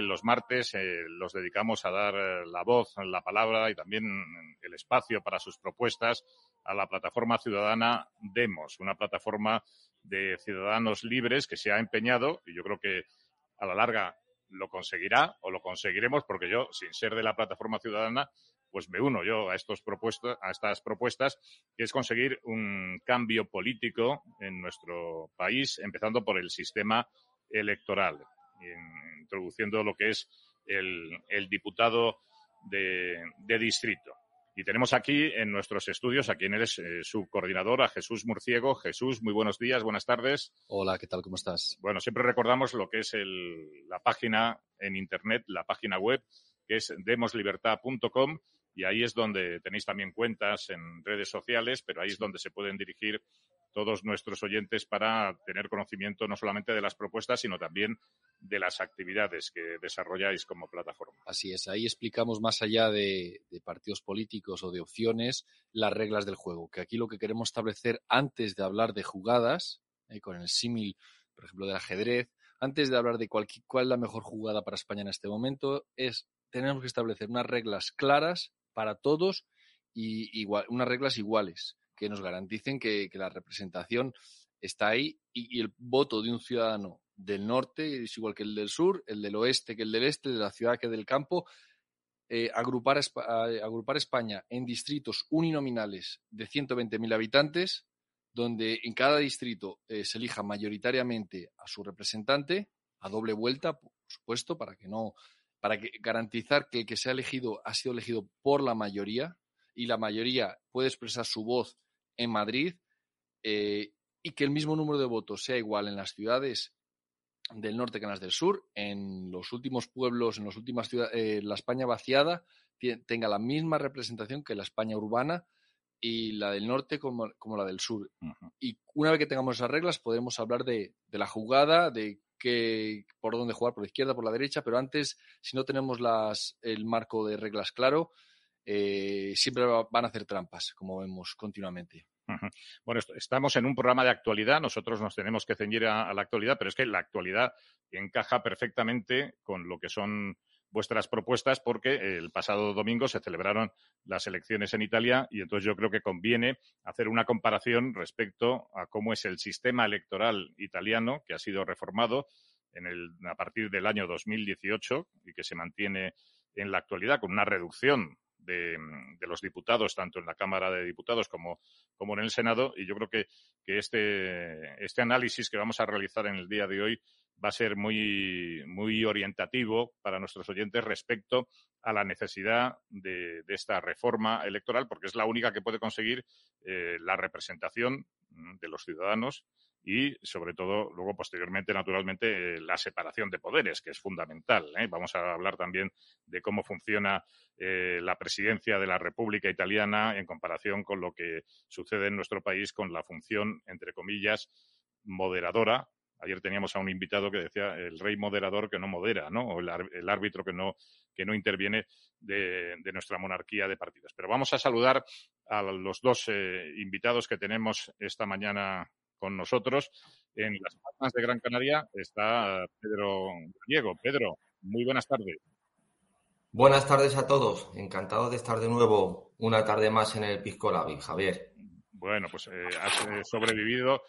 los martes eh, los dedicamos a dar eh, la voz, la palabra y también el espacio para sus propuestas a la plataforma ciudadana Demos, una plataforma de ciudadanos libres que se ha empeñado y yo creo que a la larga lo conseguirá o lo conseguiremos porque yo, sin ser de la plataforma ciudadana, pues me uno yo a, estos a estas propuestas, que es conseguir un cambio político en nuestro país, empezando por el sistema electoral, introduciendo lo que es el, diputado de, distrito. Y tenemos aquí en nuestros estudios a quien eres eh, su coordinador, a Jesús Murciego. Jesús, muy buenos días, buenas tardes. Hola, ¿qué tal? ¿Cómo estás? Bueno, siempre recordamos lo que es la página en Internet, la página web, que es demoslibertad.com y ahí es donde tenéis también cuentas en redes sociales, pero ahí es donde se pueden dirigir todos nuestros oyentes para tener conocimiento no solamente de las propuestas, sino también de las actividades que desarrolláis como plataforma. Así es, ahí explicamos más allá de, partidos políticos o de opciones las reglas del juego, que aquí lo que queremos establecer antes de hablar de jugadas, eh, con el símil, por ejemplo, del ajedrez, antes de hablar de cuál, es la mejor jugada para España en este momento, es tenemos que establecer unas reglas claras para todos y igual, unas reglas iguales que nos garanticen que, la representación está ahí y, el voto de un ciudadano del norte es igual que el del sur, el del oeste que el del este, de la ciudad que del campo. Eh, agrupar, agrupar España en distritos uninominales de 120.000 habitantes, donde en cada distrito eh, se elija mayoritariamente a su representante, a doble vuelta, por supuesto, para que no para que, garantizar que el que se ha elegido ha sido elegido por la mayoría y la mayoría puede expresar su voz en Madrid eh, y que el mismo número de votos sea igual en las ciudades del norte que en las del sur, en los últimos pueblos, en las últimas ciudades, eh, la España vaciada tenga la misma representación que la España urbana y la del norte como, la del sur. Y una vez que tengamos esas reglas, podremos hablar de, de la jugada, de que, por dónde jugar, por la izquierda, por la derecha, pero antes, si no tenemos las, el marco de reglas claro, eh, siempre van a hacer trampas, como vemos continuamente. Bueno, estamos en un programa de actualidad, nosotros nos tenemos que ceñir a, la actualidad, pero es que la actualidad encaja perfectamente con lo que son vuestras propuestas porque el pasado domingo se celebraron las elecciones en Italia y entonces yo creo que conviene hacer una comparación respecto a cómo es el sistema electoral italiano que ha sido reformado en el, a partir del año 2018 y que se mantiene en la actualidad con una reducción de, los diputados, tanto en la Cámara de Diputados como, como en el Senado. Y yo creo que, que este, este análisis que vamos a realizar en el día de hoy va a ser muy, muy orientativo para nuestros oyentes respecto a la necesidad de, esta reforma electoral, porque es la única que puede conseguir eh, la representación mm, de los ciudadanos y, sobre todo, luego, posteriormente, naturalmente, eh, la separación de poderes, que es fundamental. ¿eh? Vamos a hablar también de cómo funciona la presidencia de la República Italiana en comparación con lo que sucede en nuestro país con la función, entre comillas, moderadora Ayer teníamos a un invitado que decía el rey moderador que no modera, ¿no? O el, árbitro que no, que no interviene de, nuestra monarquía de partidos. Pero vamos a saludar a los dos eh, invitados que tenemos esta mañana con nosotros. En las Palmas de Gran Canaria está Pedro Diego. Pedro, muy buenas tardes. Buenas tardes a todos. Encantado de estar de nuevo una tarde más en el Pisco Labi, Javier. Bueno, pues eh, has eh, sobrevivido,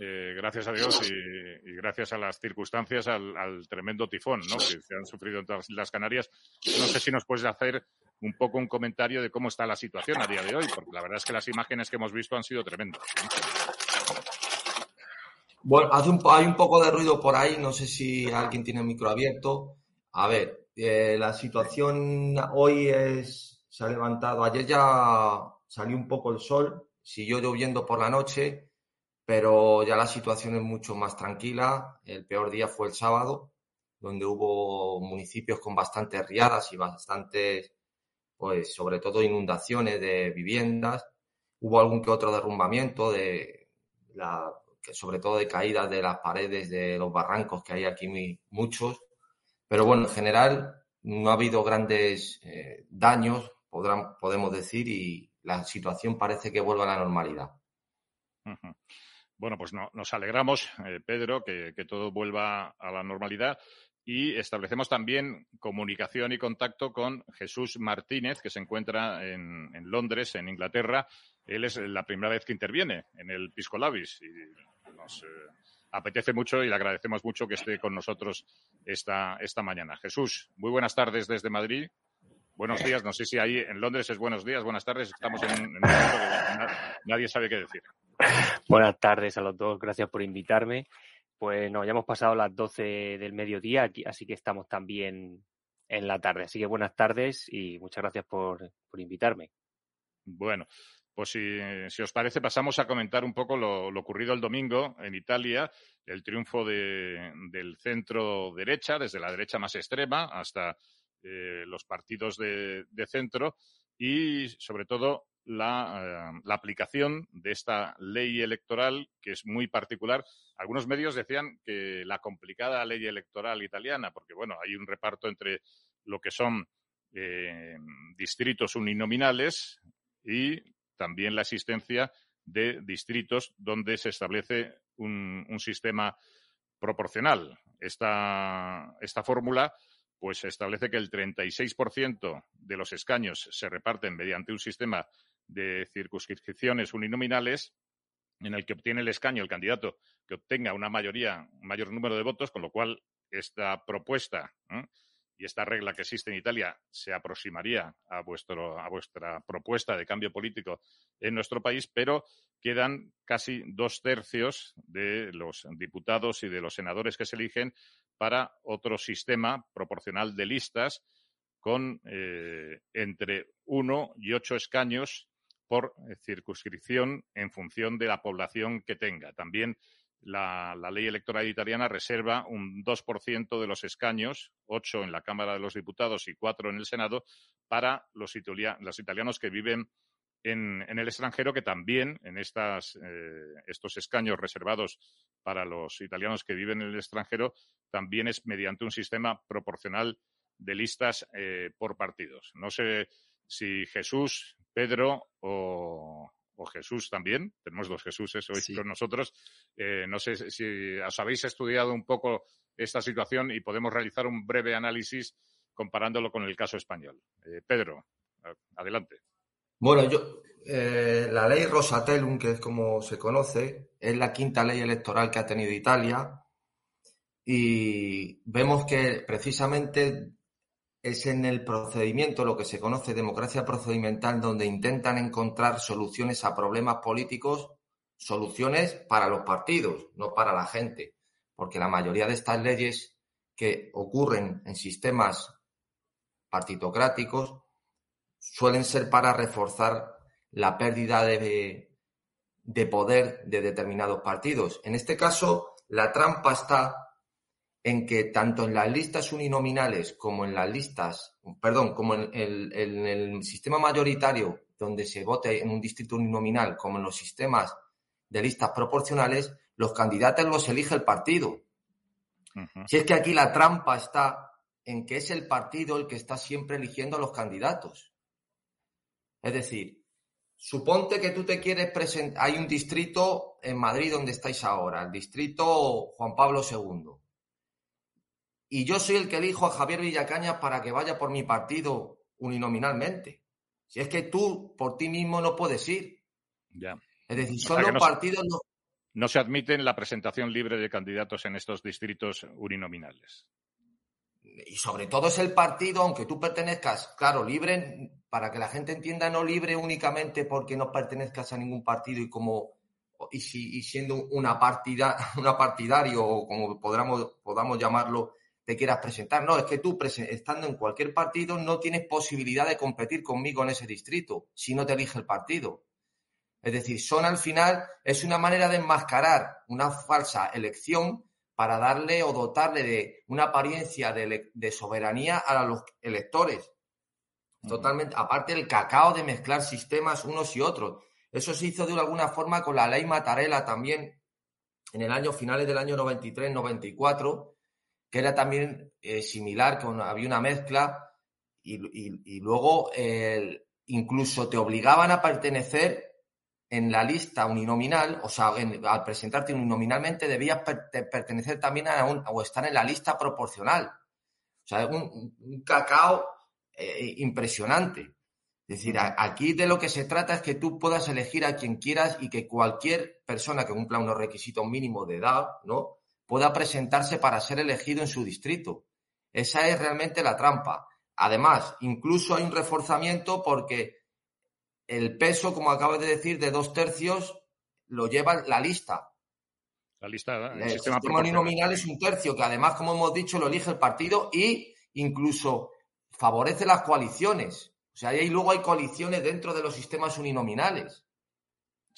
eh, gracias a Dios y, gracias a las circunstancias, al, tremendo tifón ¿no? que se han sufrido en todas las Canarias. No sé si nos puedes hacer un poco un comentario de cómo está la situación a día de hoy, porque la verdad es que las imágenes que hemos visto han sido tremendas. Bueno, hace un, hay un poco de ruido por ahí, no sé si alguien tiene el micro abierto. A ver, la situación hoy es, se ha levantado, ayer ya salió un poco el sol, Siguió lloviendo por la noche, pero ya la situación es mucho más tranquila. El peor día fue el sábado, donde hubo municipios con bastantes riadas y bastantes, pues sobre todo inundaciones de viviendas. Hubo algún que otro derrumbamiento de la, sobre todo de caídas de las paredes de los barrancos que hay aquí muchos. Pero bueno, en general no ha habido grandes eh, daños, podrán, podemos decir, y, la situación parece que vuelve a la normalidad. Bueno, pues no, nos alegramos, eh, Pedro, que, todo vuelva a la normalidad. y establecemos también comunicación y contacto con Jesús Martínez, que se encuentra en, Londres, en Inglaterra. Él es la primera vez que interviene en el Pisco Labis y nos eh, apetece mucho y le agradecemos mucho que esté con nosotros esta, esta mañana. Jesús, muy buenas tardes desde Madrid. Buenos días, no sé si ahí en Londres es buenos días, buenas tardes. Estamos en, un momento que nadie sabe qué decir. Buenas tardes a los dos, gracias por invitarme. Pues no, ya hemos pasado las 12 del mediodía, así que estamos también en la tarde. Así que buenas tardes y muchas gracias por, invitarme. Bueno, pues si, os parece, pasamos a comentar un poco lo, ocurrido el domingo en Italia, el triunfo del centro derecha, desde la derecha más extrema hasta eh, los partidos de, centro y, sobre todo, la, eh, la, aplicación de esta ley electoral que es muy particular. Algunos medios decían que la complicada ley electoral italiana, porque bueno, hay un reparto entre lo que son eh, distritos uninominales y también la existencia de distritos donde se establece un, un sistema proporcional. Esta, esta fórmula pues establece que el 36% de los escaños se reparten mediante un sistema de circunscripciones uninominales en el que obtiene el escaño el candidato que obtenga una mayoría, un mayor número de votos, con lo cual esta propuesta y esta regla que existe en Italia se aproximaría a, vuestro, a vuestra propuesta de cambio político en nuestro país, pero quedan casi dos tercios de los diputados y de los senadores que se eligen para otro sistema proporcional de listas con eh, entre uno y ocho escaños por circunscripción en función de la población que tenga. También la, ley electoral italiana reserva un 2% de los escaños, ocho en la Cámara de los Diputados y cuatro en el Senado, para los, italianos que viven en, el extranjero, que también en estas, eh, estos escaños reservados para los italianos que viven en el extranjero, también es mediante un sistema proporcional de listas eh, por partidos. No sé si Jesús, Pedro o, Jesús también, tenemos dos Jesuses hoy con nosotros, eh, no sé si os habéis estudiado un poco esta situación y podemos realizar un breve análisis comparándolo con el caso español. Eh, Pedro, adelante. Bueno, yo, la ley Rosatellum, que es como se conoce, es la quinta ley electoral que ha tenido Italia y vemos que precisamente es en el procedimiento, lo que se conoce democracia procedimental, donde intentan encontrar soluciones a problemas políticos, soluciones para los partidos, no para la gente, porque la mayoría de estas leyes que ocurren en sistemas partitocráticos suelen ser para reforzar la pérdida de, de poder de determinados partidos. En este caso, la trampa está en que tanto en las listas uninominales como en las listas, perdón, como en el, sistema mayoritario donde se vote en un distrito uninominal, como en los sistemas de listas proporcionales, los candidatos los elige el partido. Si es que aquí la trampa está en que es el partido el que está siempre eligiendo a los candidatos. Es decir, suponte que tú te quieres presentar, hay un distrito en Madrid donde estáis ahora, el distrito Juan Pablo II y yo soy el que elijo a Javier Villacañas para que vaya por mi partido uninominalmente. Si es que tú por ti mismo no puedes ir. Ya. Es decir, son los partidos. No... no se admiten la presentación libre de candidatos en estos distritos uninominales. Y sobre todo es el partido, aunque tú pertenezcas, claro, libre, para que la gente entienda, no libre únicamente porque no pertenezcas a ningún partido y como y, si, y siendo una partida, una partidario o como podamos, podamos llamarlo, te quieras presentar. No, es que tú, estando en cualquier partido, no tienes posibilidad de competir conmigo en ese distrito si no te elige el partido. Es decir, son al final, es una manera de enmascarar una falsa elección para darle o dotarle de una apariencia de, soberanía a los electores. Totalmente, aparte del cacao de mezclar sistemas unos y otros. Eso se hizo de alguna forma con la ley Matarela también en el año finales del año 93-94, que era también eh, similar, que había una mezcla y, luego incluso te obligaban a pertenecer en la lista uninominal, o sea, al presentarte uninominalmente debías pertenecer también a un, o estar en la lista proporcional. sea, es un, cacao eh, impresionante. Es decir, aquí de lo que se trata es que tú puedas elegir a quien quieras y que cualquier persona que cumpla unos requisitos mínimos de edad, ¿no? Pueda presentarse para ser elegido en su distrito. Esa es realmente la trampa. Además, incluso hay un reforzamiento porque el peso, como acabas de decir, de dos tercios lo lleva la lista. La lista, el, sistema, uninominal es un tercio, que además, como hemos dicho, lo elige el partido y incluso favorece las coaliciones. O sea, ahí luego hay coaliciones dentro de los sistemas uninominales.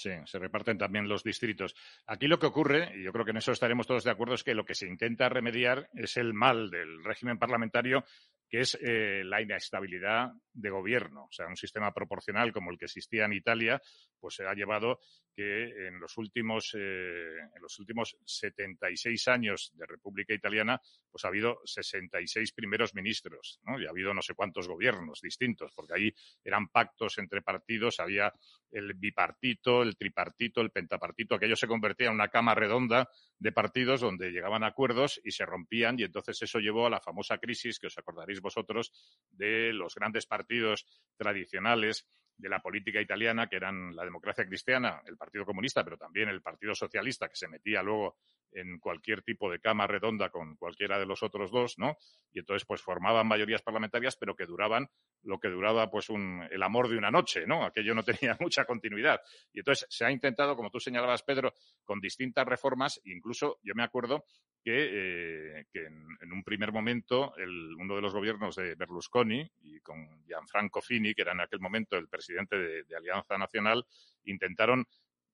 Sí, se reparten también los distritos. Aquí lo que ocurre, y yo creo que en eso estaremos todos de acuerdo, es que lo que se intenta remediar es el mal del régimen parlamentario que es eh, la inestabilidad de gobierno. O sea, un sistema proporcional como el que existía en Italia, pues se ha llevado que en los últimos, eh, en los últimos 76 años de República Italiana, pues ha habido 66 primeros ministros, ¿no? Y ha habido no sé cuántos gobiernos distintos, porque ahí eran pactos entre partidos, había el bipartito, el tripartito, el pentapartito, aquello se convertía en una cama redonda de partidos donde llegaban acuerdos y se rompían y entonces eso llevó a la famosa crisis que os acordaréis vosotros de los grandes partidos tradicionales de la política italiana, que eran la democracia cristiana, el Partido Comunista, pero también el Partido Socialista, que se metía luego en cualquier tipo de cama redonda con cualquiera de los otros dos, ¿no? Y entonces, pues formaban mayorías parlamentarias, pero que duraban lo que duraba, pues, un, el amor de una noche, ¿no? Aquello no tenía mucha continuidad. Y entonces se ha intentado, como tú señalabas, Pedro, con distintas reformas, incluso yo me acuerdo que, eh, en, un primer momento uno de los gobiernos de Berlusconi y con Gianfranco Fini, que era en aquel momento el presidente de Alianza Nacional, intentaron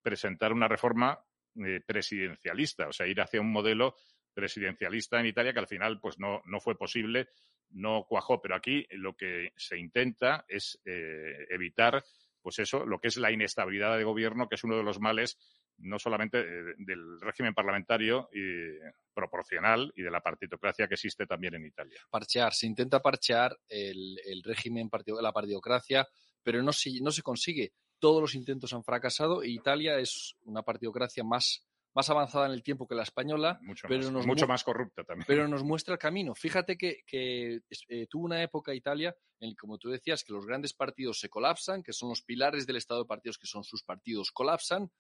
presentar una reforma eh, presidencialista, o sea, ir hacia un modelo presidencialista en Italia que al final pues no, no fue posible, no cuajó. Pero aquí lo que se intenta es eh, evitar pues eso, lo que es la inestabilidad de gobierno, que es uno de los males no solamente eh, del régimen parlamentario y proporcional y de la partitocracia que existe también en Italia. Parchear, se intenta parchear el, el régimen, la partidocracia, pero no no se consigue todos los intentos han fracasado e Italia es una partidocracia más, más avanzada en el tiempo que la española, mucho, pero más, mucho más corrupta también. Pero nos muestra el camino. Fíjate que, eh, tuvo una época Italia en que, como tú decías, que los grandes partidos se colapsan, que son los pilares del estado de partidos, que son sus partidos, colapsan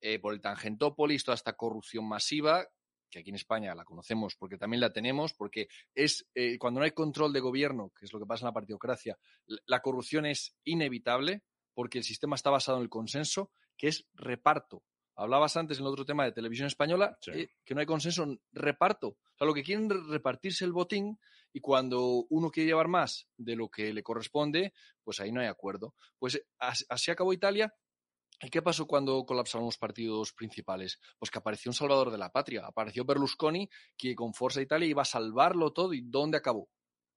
eh, por el tangentópolis, toda esta corrupción masiva que aquí en España la conocemos porque también la tenemos, porque es eh, cuando no hay control de gobierno, que es lo que pasa en la partidocracia, la corrupción es inevitable, porque el sistema está basado en el consenso, que es reparto. Hablabas antes en el otro tema de televisión española, eh, que no hay consenso en reparto. O sea, lo que quieren es repartirse el botín y cuando uno quiere llevar más de lo que le corresponde, pues ahí no hay acuerdo. Pues así acabó Italia ¿Y qué pasó cuando colapsaron los partidos principales? Pues que apareció un salvador de la patria. Apareció Berlusconi, que con Forza Italia iba a salvarlo todo. ¿Y dónde acabó?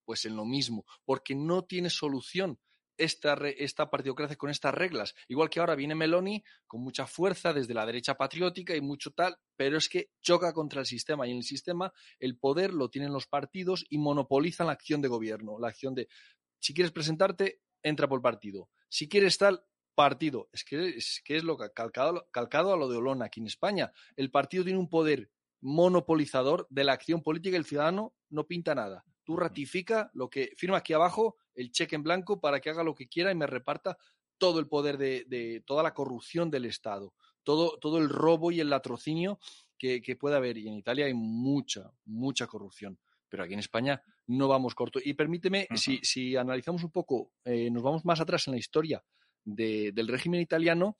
Pues en lo mismo, porque no tiene solución esta, esta partidocracia con estas reglas. Igual que ahora viene Meloni con mucha fuerza desde la derecha patriótica y mucho tal, pero es que choca contra el sistema y en el sistema el poder lo tienen los partidos y monopolizan la acción de gobierno, la acción de si quieres presentarte, entra por partido. Si quieres tal, partido. Es que es, que es lo calcado, calcado a lo de Olona aquí en España. El partido tiene un poder monopolizador de la acción política y el ciudadano no pinta nada. Tú ratifica lo que firma aquí abajo, el cheque en blanco para que haga lo que quiera y me reparta todo el poder de, toda la corrupción del Estado, todo, todo el robo y el latrocinio que, puede haber. Y en Italia hay mucha, mucha corrupción. Pero aquí en España no vamos corto. Y permíteme, si, si, analizamos un poco, eh, nos vamos más atrás en la historia del régimen italiano,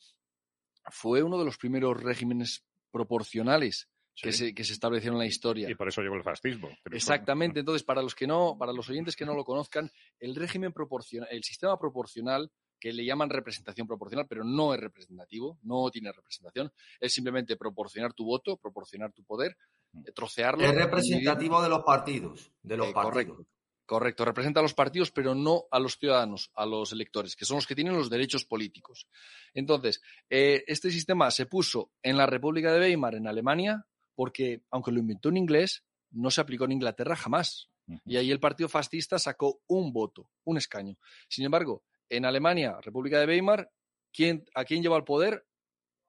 fue uno de los primeros regímenes proporcionales que, se, que, se, establecieron en la historia. Y por eso llegó el fascismo. Exactamente. Entonces, para los que no, para los oyentes que no lo conozcan, el régimen proporcional, el sistema proporcional, que le llaman representación proporcional, pero no es representativo, no tiene representación, es simplemente proporcionar tu voto, proporcionar tu poder, mm. eh, trocearlo. Es representativo de los partidos, de los eh, partidos. Correcto. Correcto, representa a los partidos, pero no a los ciudadanos, a los electores, que son los que tienen los derechos políticos. Entonces, eh, este sistema se puso en la República de Weimar, en Alemania, porque aunque lo inventó en inglés, no se aplicó en Inglaterra jamás. Y ahí el partido fascista sacó un voto, un escaño. Sin embargo, en Alemania, República de Weimar, ¿quién, ¿a quién lleva el poder?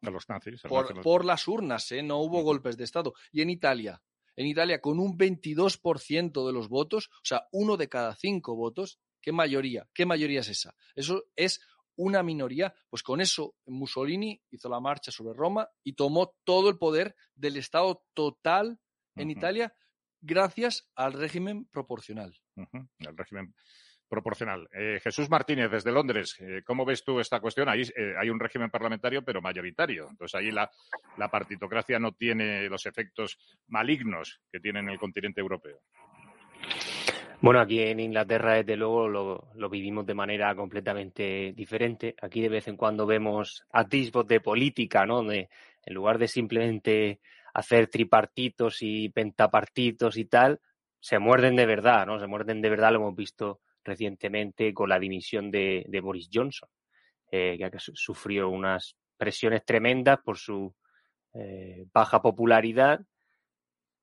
A los nazis. por, las urnas, ¿eh? no hubo golpes de Estado. Y en Italia, en Italia con un 22% de los votos, o sea, uno de cada cinco votos. ¿Qué mayoría? ¿Qué mayoría es esa? Eso es una minoría. Pues con eso Mussolini hizo la marcha sobre Roma y tomó todo el poder del Estado total en Italia gracias al régimen proporcional. El régimen proporcional. Eh, Jesús Martínez, desde Londres, eh, ¿cómo ves tú esta cuestión? Ahí eh, hay un régimen parlamentario, pero mayoritario. Entonces ahí la, partitocracia no tiene los efectos malignos que tiene en el continente europeo. Bueno, aquí en Inglaterra, desde luego, lo, vivimos de manera completamente diferente. Aquí de vez en cuando vemos atisbos de política, ¿no? en lugar de simplemente hacer tripartitos y pentapartitos y tal, se muerden de verdad, ¿no? Se muerden de verdad, lo hemos visto recientemente con la dimisión de, Boris Johnson, eh, que sufrió unas presiones tremendas por su eh, baja popularidad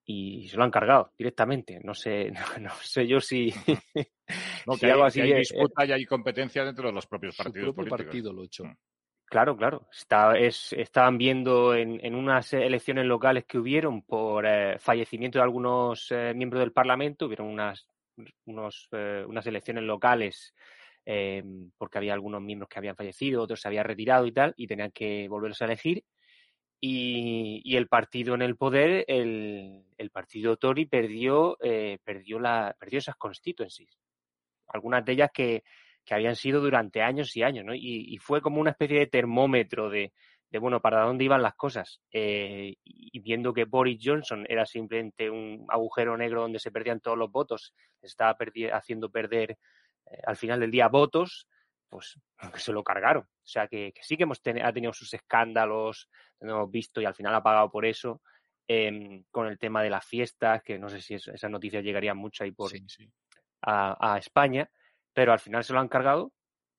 y se lo han cargado directamente. No sé, no, sé yo si, no, que hay, así. hay disputa y hay competencia dentro de los propios partidos políticos. partido lo hecho. Mm. Claro, claro. estaban viendo en, unas elecciones locales que hubieron por eh, fallecimiento de algunos miembros del Parlamento, hubieron unas unos, eh, unas elecciones locales eh, porque había algunos miembros que habían fallecido, otros se habían retirado y tal, y tenían que volverlos a elegir. Y, el partido en el poder, el, partido Tory, perdió, eh, perdió, la, perdió esas constituencies. Algunas de ellas que, que habían sido durante años y años, ¿no? Y, y, fue como una especie de termómetro de, de bueno, para dónde iban las cosas. Eh, y viendo que Boris Johnson era simplemente un agujero negro donde se perdían todos los votos, estaba haciendo perder eh, al final del día votos, pues se lo cargaron. O sea que, sí que hemos ha tenido sus escándalos, lo hemos visto y al final ha pagado por eso. Em, con el tema de las fiestas, que no sé si esas noticias llegarían mucho ahí por A, a España, pero al final se lo han cargado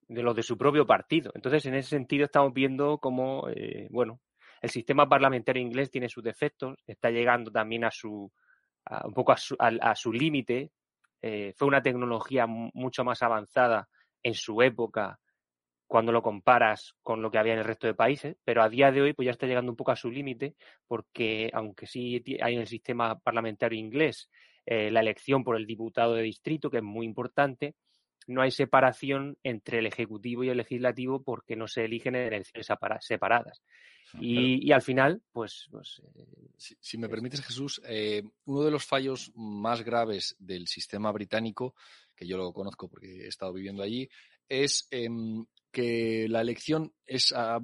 de los de su propio partido. Entonces, en ese sentido, estamos viendo cómo, eh, bueno, el sistema parlamentario inglés tiene sus defectos, está llegando también a su, un poco a su, a, su límite. Eh, fue una tecnología mucho más avanzada en su época cuando lo comparas con lo que había en el resto de países, pero a día de hoy pues ya está llegando un poco a su límite porque aunque sí hay en el sistema parlamentario inglés eh, la elección por el diputado de distrito, que es muy importante, no hay separación entre el Ejecutivo y el Legislativo porque no se eligen en elecciones separadas. Y, al final, pues... pues eh, si, me permites, Jesús, eh, uno de los fallos más graves del sistema británico, que yo lo conozco porque he estado viviendo allí, es em, que la elección es a,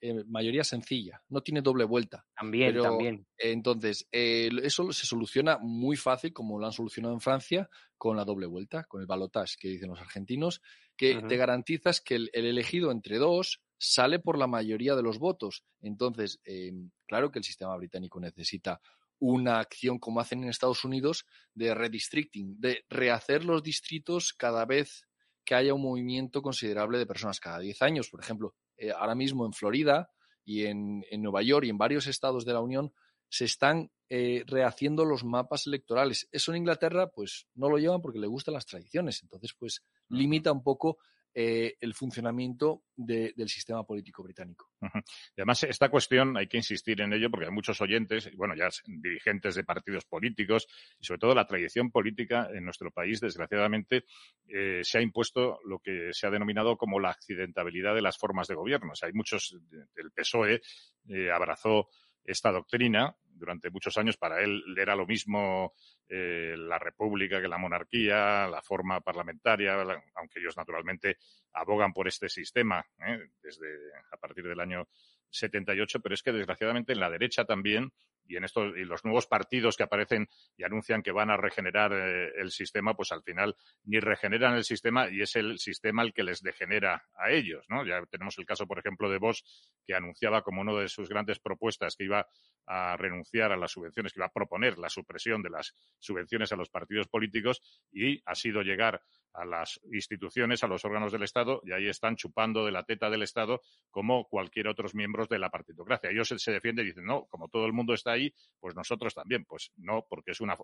eh, mayoría sencilla, no tiene doble vuelta. También, también. Entonces, eso se soluciona muy fácil, como lo han solucionado en Francia, con la doble vuelta, con el balotage que dicen los argentinos, que te garantizas que el, elegido entre dos sale por la mayoría de los votos. Entonces, em, claro que el sistema británico necesita una acción como hacen en Estados Unidos de redistricting, de rehacer los distritos cada vez que haya un movimiento considerable de personas cada 10 años. Por ejemplo, eh, ahora mismo en Florida y en, Nueva York y en varios estados de la Unión se están eh, rehaciendo los mapas electorales. Eso en Inglaterra, pues no lo llevan porque le gustan las tradiciones. Entonces, pues limita un poco eh, el funcionamiento del sistema político británico. Y además, esta cuestión hay que insistir en ello porque hay muchos oyentes, bueno, ya dirigentes de partidos políticos y sobre todo la tradición política en nuestro país, desgraciadamente, eh, se ha impuesto lo que se ha denominado como la accidentabilidad de las formas de gobierno. O sea, hay muchos, el PSOE eh, abrazó esta doctrina durante muchos años para él era lo mismo eh, la república que la monarquía, la forma parlamentaria, aunque ellos naturalmente abogan por este sistema ¿eh? desde a partir del año 78, pero es que desgraciadamente en la derecha también y en estos y los nuevos partidos que aparecen y anuncian que van a regenerar eh, el sistema, pues al final ni regeneran el sistema y es el sistema el que les degenera a ellos, ¿no? Ya tenemos el caso, por ejemplo, de Vox que anunciaba como una de sus grandes propuestas que iba a renunciar a las subvenciones, que iba a proponer la supresión de las subvenciones a los partidos políticos y ha sido llegar a las instituciones, a los órganos del Estado, y ahí están chupando de la teta del Estado como cualquier otros miembros de la partitocracia. Ellos se, defienden y dicen, no, como todo el mundo está ahí, pues nosotros también. Pues no, porque es una,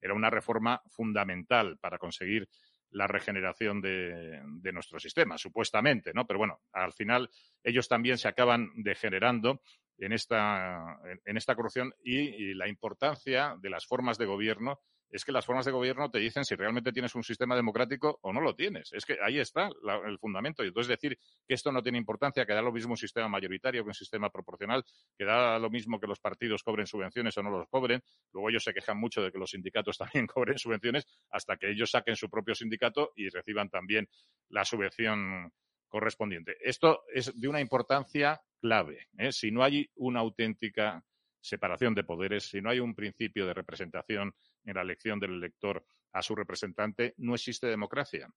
era una reforma fundamental para conseguir la regeneración de, de, nuestro sistema, supuestamente, ¿no? Pero bueno, al final ellos también se acaban degenerando en esta, en, esta corrupción y, la importancia de las formas de gobierno es que las formas de gobierno te dicen si realmente tienes un sistema democrático o no lo tienes. Es que ahí está el fundamento. Y entonces decir que esto no tiene importancia, que da lo mismo un sistema mayoritario que un sistema proporcional, que da lo mismo que los partidos cobren subvenciones o no los cobren. Luego ellos se quejan mucho de que los sindicatos también cobren subvenciones hasta que ellos saquen su propio sindicato y reciban también la subvención correspondiente. Esto es de una importancia clave. ¿eh? Si no hay una auténtica separación de poderes, si no hay un principio de representación en la elección del elector a su representante, no existe democracia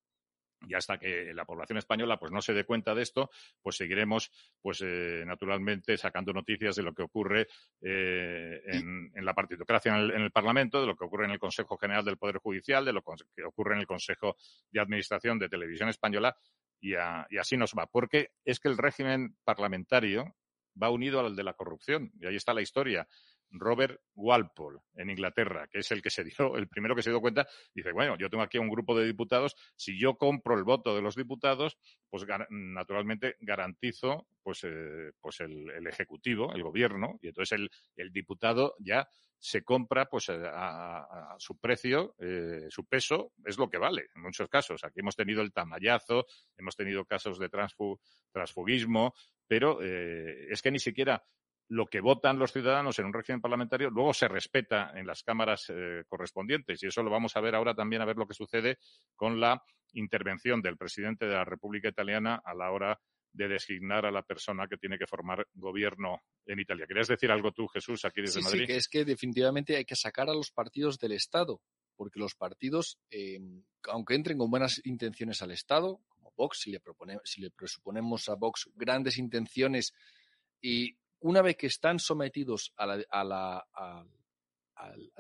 y hasta que la población española pues no se dé cuenta de esto, pues seguiremos pues eh, naturalmente sacando noticias de lo que ocurre eh, en, la partidocracia en el, Parlamento, de lo que ocurre en el Consejo General del Poder Judicial, de lo que ocurre en el Consejo de Administración de Televisión Española y, y así nos va. Porque es que el régimen parlamentario va unido al de la corrupción y ahí está la historia. Robert Walpole en Inglaterra, que es el que se dio, el primero que se dio cuenta, dice, bueno, yo tengo aquí un grupo de diputados, si yo compro el voto de los diputados, pues naturalmente garantizo pues, eh, pues el, ejecutivo, el gobierno, y entonces el, el diputado ya se compra pues eh, a, su precio, eh, su peso es lo que vale en muchos casos. Aquí hemos tenido el tamallazo, hemos tenido casos de transfugismo, pero es que ni siquiera lo que votan los ciudadanos en un régimen parlamentario luego se respeta en las cámaras eh, correspondientes. Y eso lo vamos a ver ahora también, a ver lo que sucede con la intervención del presidente de la República Italiana a la hora de designar a la persona que tiene que formar gobierno en Italia. ¿Querías decir algo tú, Jesús, aquí desde Madrid? Sí, que es que definitivamente hay que sacar a los partidos del Estado, porque los partidos, eh, aunque entren con buenas intenciones al Estado, como Vox, si le, si le presuponemos a Vox grandes intenciones y una vez que están sometidos al,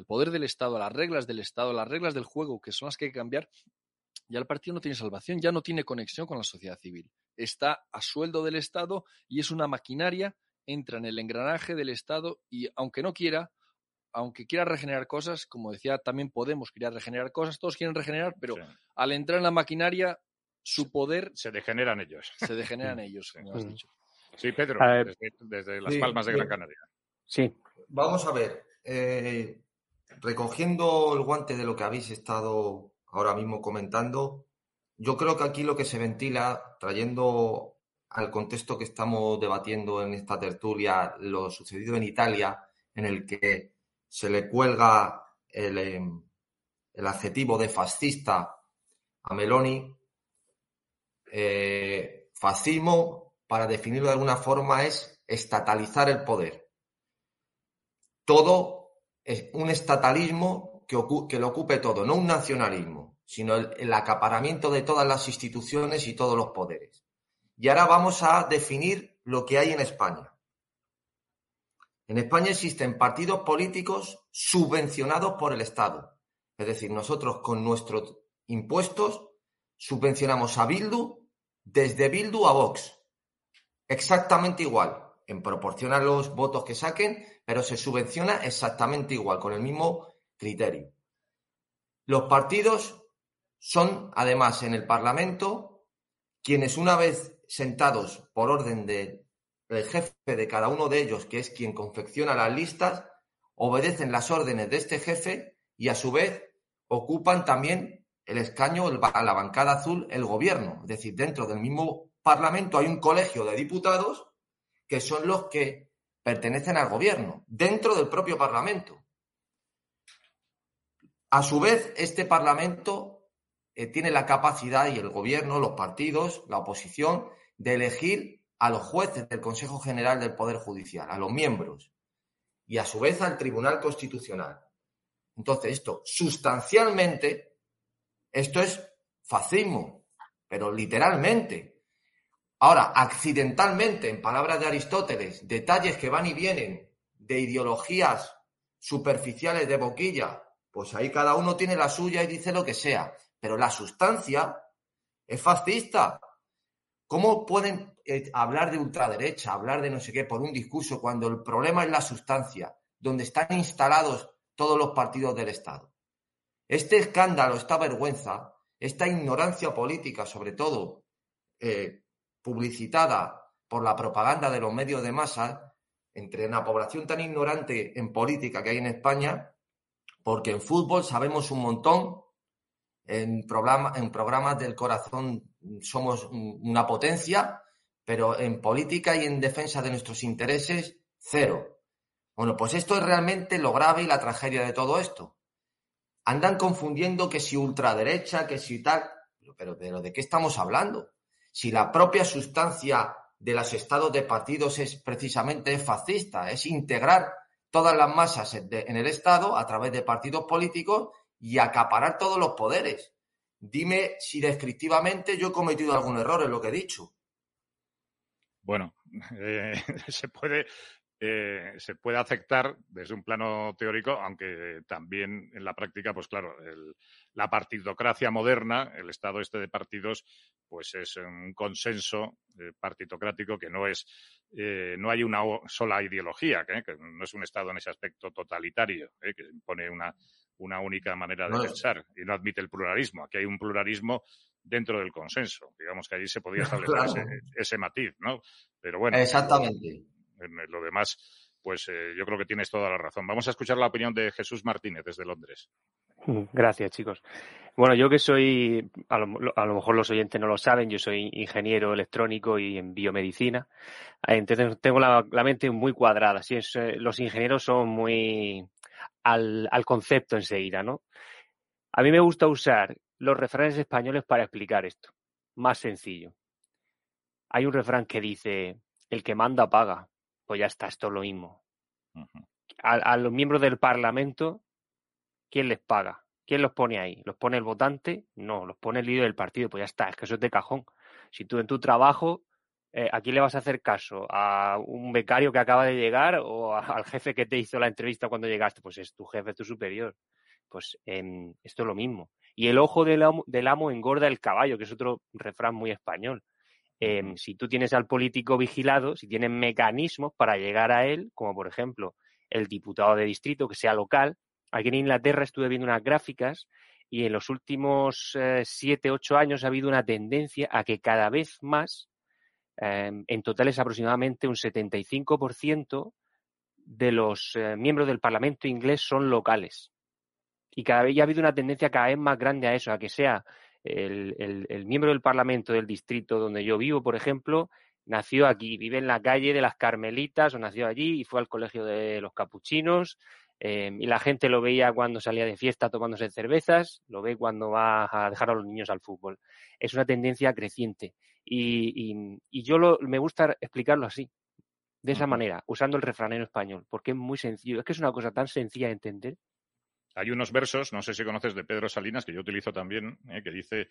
poder del Estado, a las reglas del Estado, a las reglas del juego, que son las que hay que cambiar, ya el partido no tiene salvación, ya no tiene conexión con la sociedad civil. Está a sueldo del Estado y es una maquinaria, entra en el engranaje del Estado y aunque no quiera, aunque quiera regenerar cosas, como decía, también Podemos quería regenerar cosas, todos quieren regenerar, pero al entrar en la maquinaria, su poder... Se degeneran ellos. Se degeneran ellos, como has dicho. Sí, Pedro, desde, Las Palmas de Gran Canaria. Sí. Vamos a ver, eh, recogiendo el guante de lo que habéis estado ahora mismo comentando, yo creo que aquí lo que se ventila, trayendo al contexto que estamos debatiendo en esta tertulia, lo sucedido en Italia, en el que se le cuelga el, em, el adjetivo de fascista a Meloni, eh, fascismo para definirlo de alguna forma, es estatalizar el poder. Todo es un estatalismo que, que lo ocupe todo, no un nacionalismo, sino el, acaparamiento de todas las instituciones y todos los poderes. Y ahora vamos a definir lo que hay en España. En España existen partidos políticos subvencionados por el Estado. Es decir, nosotros con nuestros impuestos subvencionamos a Bildu desde Bildu a Vox exactamente igual, en proporción a los votos que saquen, pero se subvenciona exactamente igual, con el mismo criterio. Los partidos son, además, en el Parlamento, quienes una vez sentados por orden del jefe de cada uno de ellos, que es quien confecciona las listas, obedecen las órdenes de este jefe y a su vez ocupan también el escaño, a la bancada azul, el gobierno. Es decir, dentro del mismo Parlamento hay un colegio de diputados que son los que pertenecen al gobierno, dentro del propio Parlamento. A su vez, este Parlamento eh, tiene la capacidad y el gobierno, los partidos, la oposición, de elegir a los jueces del Consejo General del Poder Judicial, a los miembros, y a su vez al Tribunal Constitucional. Entonces, esto sustancialmente, esto es fascismo, pero literalmente, Ahora, accidentalmente, en palabras de Aristóteles, detalles que van y vienen de ideologías superficiales de boquilla, pues ahí cada uno tiene la suya y dice lo que sea. Pero la sustancia es fascista. ¿Cómo pueden eh, hablar de ultraderecha, hablar de no sé qué por un discurso cuando el problema es la sustancia, donde están instalados todos los partidos del Estado? Este escándalo, esta vergüenza, esta ignorancia política, sobre todo, eh, publicitada por la propaganda de los medios de masa, entre una población tan ignorante en política que hay en España, porque en fútbol sabemos un montón, en, en programas del corazón somos una potencia, pero en política y en defensa de nuestros intereses, cero. Bueno, pues esto es realmente lo grave y la tragedia de todo esto. Andan confundiendo que si ultraderecha, que si tal, pero, pero ¿de qué estamos hablando? Si la propia sustancia de los estados de partidos es precisamente fascista, es integrar todas las masas en el Estado a través de partidos políticos y acaparar todos los poderes. Dime si descriptivamente yo he cometido algún error en lo que he dicho. Bueno, eh, se puede eh, se puede aceptar desde un plano teórico, aunque también en la práctica, pues claro, la partidocracia moderna, el estado este de partidos, pues es un consenso eh, partitocrático que no es, eh, no hay una sola ideología, que no es un estado en ese aspecto totalitario, que impone una, una única manera de pensar y no admite el pluralismo. Aquí hay un pluralismo dentro del consenso. Digamos que ahí se podría establecer ese, ese, matiz, ¿no? Pero bueno. Exactamente. En lo demás, pues eh, yo creo que tienes toda la razón. Vamos a escuchar la opinión de Jesús Martínez desde Londres. Gracias, chicos. Bueno, yo que soy, a lo, mejor los oyentes no lo saben, yo soy ingeniero electrónico y en biomedicina. Eh, entonces tengo la, mente muy cuadrada. es, eh, los ingenieros son muy al, al concepto enseguida, ¿no? A mí me gusta usar los refranes españoles para explicar esto. Más sencillo. Hay un refrán que dice, el que manda paga pues ya está, esto es lo mismo. a, los miembros del Parlamento, ¿quién les paga? ¿Quién los pone ahí? ¿Los pone el votante? No, los pone el líder del partido, pues ya está, es que eso es de cajón. Si tú en tu trabajo, eh, ¿a quién le vas a hacer caso? ¿A un becario que acaba de llegar o al jefe que te hizo la entrevista cuando llegaste? Pues es tu jefe, tu superior. Pues em, esto es lo mismo. Y el ojo del del amo engorda el caballo, que es otro refrán muy español. Em, si tú tienes al político vigilado, si tienes mecanismos para llegar a él, como por ejemplo el diputado de distrito, que sea local. Aquí en Inglaterra estuve viendo unas gráficas y en los últimos eh, siete, ocho años ha habido una tendencia a que cada vez más, em, en total es aproximadamente un 75% de los eh, miembros del Parlamento inglés son locales. Y cada vez ha habido una tendencia cada vez más grande a eso, a que sea el, miembro del Parlamento del distrito donde yo vivo, por ejemplo, nació aquí, vive en la calle de las Carmelitas o nació allí y fue al colegio de los Capuchinos. Em, y la gente lo veía cuando salía de fiesta tomándose cervezas, lo ve cuando va a dejar a los niños al fútbol. Es una tendencia creciente. Y, yo me gusta explicarlo así, de esa manera, usando el refranero español, porque es muy sencillo. Es que es una cosa tan sencilla de entender hay unos versos, no sé si conoces, de Pedro Salinas, que yo utilizo también, eh, que dice,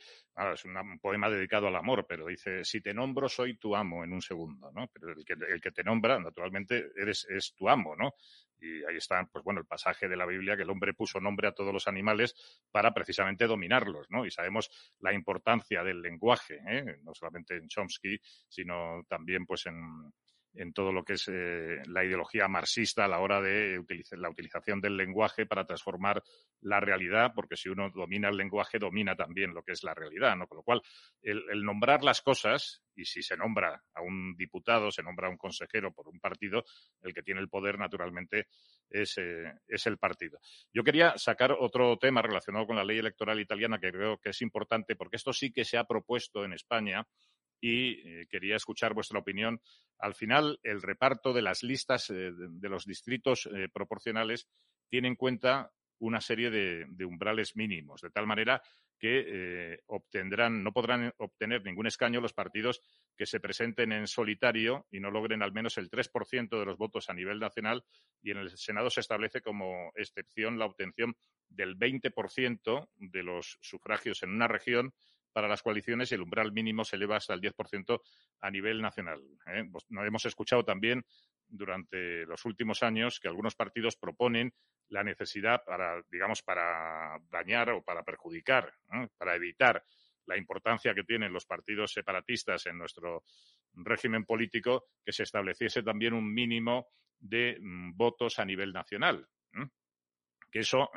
es un poema dedicado al amor, pero dice, si te nombro soy tu amo en un segundo, ¿no? Pero el que, te nombra, naturalmente, eres, es tu amo, ¿no? Y ahí está, pues bueno, el pasaje de la Biblia que el hombre puso nombre a todos los animales para precisamente dominarlos, ¿no? Y sabemos la importancia del lenguaje, ¿eh? no solamente en Chomsky, sino también pues en, en todo lo que es eh, la ideología marxista a la hora de utilizar la utilización del lenguaje para transformar la realidad, porque si uno domina el lenguaje, domina también lo que es la realidad, ¿no? Con lo cual, el, nombrar las cosas, y si se nombra a un diputado, se nombra a un consejero por un partido, el que tiene el poder, naturalmente, es, eh, es el partido. Yo quería sacar otro tema relacionado con la ley electoral italiana que creo que es importante, porque esto sí que se ha propuesto en España y eh, quería escuchar vuestra opinión. Al final, el reparto de las listas eh, de, los distritos eh, proporcionales tiene en cuenta una serie de, umbrales mínimos, de tal manera que obtendrán, no podrán obtener ningún escaño los partidos que se presenten en solitario y no logren al menos el 3% de los votos a nivel nacional y en el Senado se establece como excepción la obtención del 20% de los sufragios en una región para las coaliciones y el umbral mínimo se eleva hasta el 10% a nivel nacional. ¿eh? Pues, hemos escuchado también durante los últimos años que algunos partidos proponen la necesidad para, digamos, para dañar o para perjudicar, para evitar la importancia que tienen los partidos separatistas en nuestro régimen político, que se estableciese también un mínimo de mm, votos a nivel nacional que eso,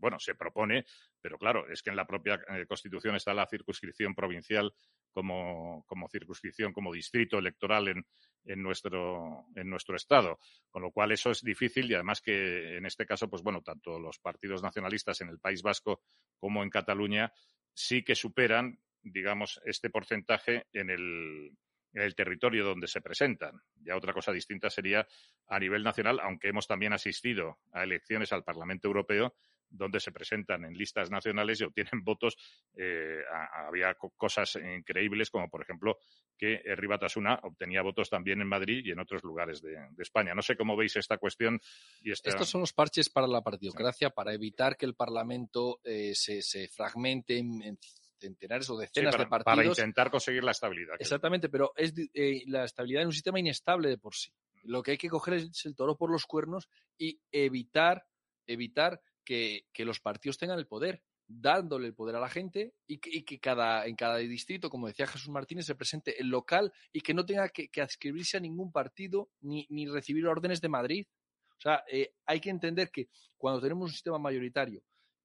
bueno, se propone, pero claro, es que en la propia Constitución está la circunscripción provincial como, como circunscripción, como distrito electoral en, en, nuestro, en nuestro Estado. Con lo cual eso es difícil y además que en este caso, pues bueno, tanto los partidos nacionalistas en el País Vasco como en Cataluña sí que superan, digamos, este porcentaje en el, en el territorio donde se presentan. Ya otra cosa distinta sería a nivel nacional, aunque hemos también asistido a elecciones al Parlamento Europeo donde se presentan en listas nacionales y obtienen votos. Eh, había cosas increíbles, como por ejemplo que Ribatasuna obtenía votos también en Madrid y en otros lugares de, España. No sé cómo veis esta cuestión. Y Estos son los parches para la partidocracia, para evitar que el Parlamento eh, se, fragmente en, centenares o decenas de partidos. Para intentar conseguir la estabilidad. Exactamente, pero es eh, la estabilidad en un sistema inestable de por sí. Lo que hay que coger es el toro por los cuernos y evitar, evitar que, los partidos tengan el poder, dándole el poder a la gente y que, cada, en cada distrito, como decía Jesús Martínez, se presente el local y que no tenga que, adscribirse a ningún partido ni, ni, recibir órdenes de Madrid. O sea, eh, hay que entender que cuando tenemos un sistema mayoritario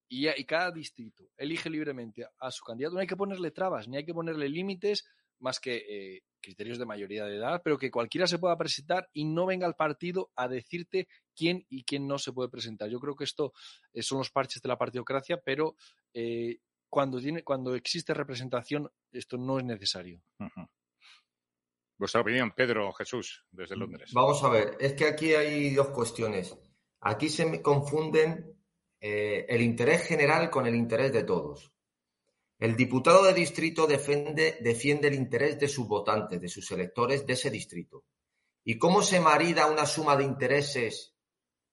y, y, cada distrito elige libremente a su candidato, no hay que ponerle trabas, ni hay que ponerle límites más que eh, criterios de mayoría de edad, pero que cualquiera se pueda presentar y no venga al partido a decirte quién y quién no se puede presentar. Yo creo que esto eh, son los parches de la partidocracia, pero eh, cuando, tiene, cuando existe representación, esto no es necesario. Vuestra opinión, Pedro Jesús, desde Londres. Vamos a ver, es que aquí hay dos cuestiones. Aquí se me confunden el interés general con el interés de todos. El diputado de distrito defiende, defiende el interés de sus votantes, de sus electores de ese distrito. ¿Y cómo se marida una suma de intereses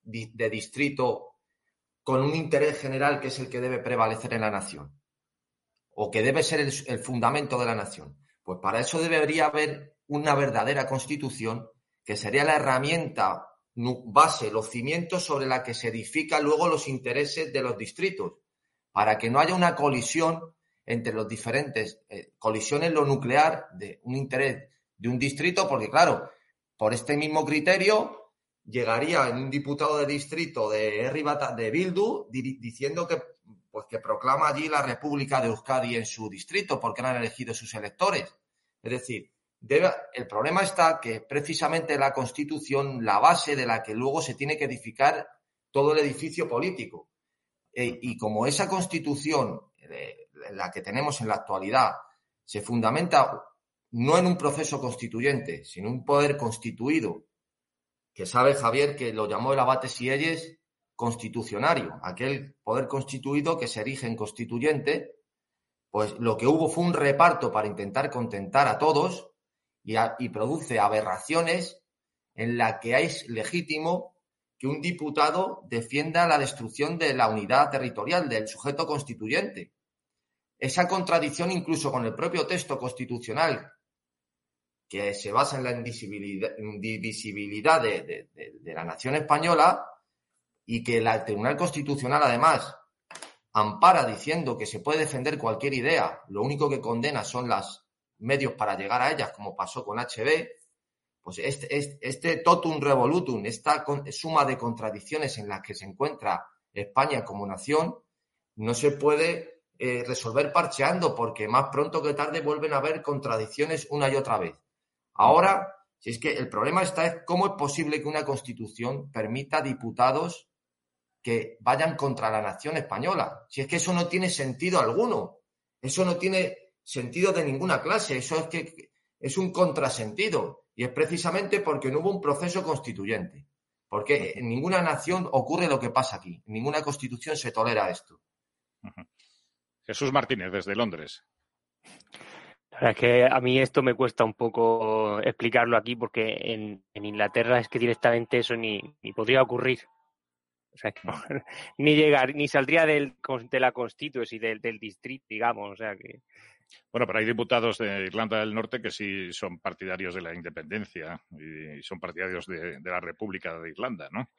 de distrito con un interés general que es el que debe prevalecer en la nación? ¿O que debe ser el fundamento de la nación? Pues para eso debería haber una verdadera constitución que sería la herramienta base, los cimientos sobre la que se edifican luego los intereses de los distritos, para que no haya una colisión entre los diferentes eh, colisiones lo nuclear de un interés de un distrito, porque claro, por este mismo criterio llegaría un diputado de distrito de Ribata, de Bildu diciendo que pues que proclama allí la República de Euskadi en su distrito porque no han elegido sus electores. Es decir, debe, el problema está que precisamente la Constitución, la base de la que luego se tiene que edificar todo el edificio político. E, y como esa Constitución eh, la que tenemos en la actualidad se fundamenta no en un proceso constituyente, sino un poder constituido, que sabe Javier que lo llamó el abate Sieyes constitucionario, aquel poder constituido que se erige en constituyente, pues lo que hubo fue un reparto para intentar contentar a todos y, produce aberraciones en la que es legítimo que un diputado defienda la destrucción de la unidad territorial del sujeto constituyente. Esa contradicción incluso con el propio texto constitucional que se basa en la indivisibilidad de, la nación española y que el Tribunal Constitucional además ampara diciendo que se puede defender cualquier idea, lo único que condena son los medios para llegar a ellas, como pasó con HB, pues este, este, este totum revolutum, esta suma de contradicciones en las que se encuentra España como nación, no se puede eh, resolver parcheando, porque más pronto que tarde vuelven a haber contradicciones una y otra vez. Ahora, si es que el problema está es cómo es posible que una constitución permita diputados que vayan contra la nación española. Si es que eso no tiene sentido alguno. Eso no tiene sentido de ninguna clase. Eso es que es un contrasentido. Y es precisamente porque no hubo un proceso constituyente. Porque en ninguna nación ocurre lo que pasa aquí. En ninguna constitución se tolera esto. Jesús Martínez, desde Londres. La verdad es que a mí esto me cuesta un poco explicarlo aquí porque en, Inglaterra es que directamente eso ni, podría ocurrir. O sea, ni llegar, ni saldría del, de la Constitución y del, del distrito, digamos. O sea que. Bueno, pero hay diputados de Irlanda del Norte que sí son partidarios de la independencia y son partidarios de la República de Irlanda, ¿no?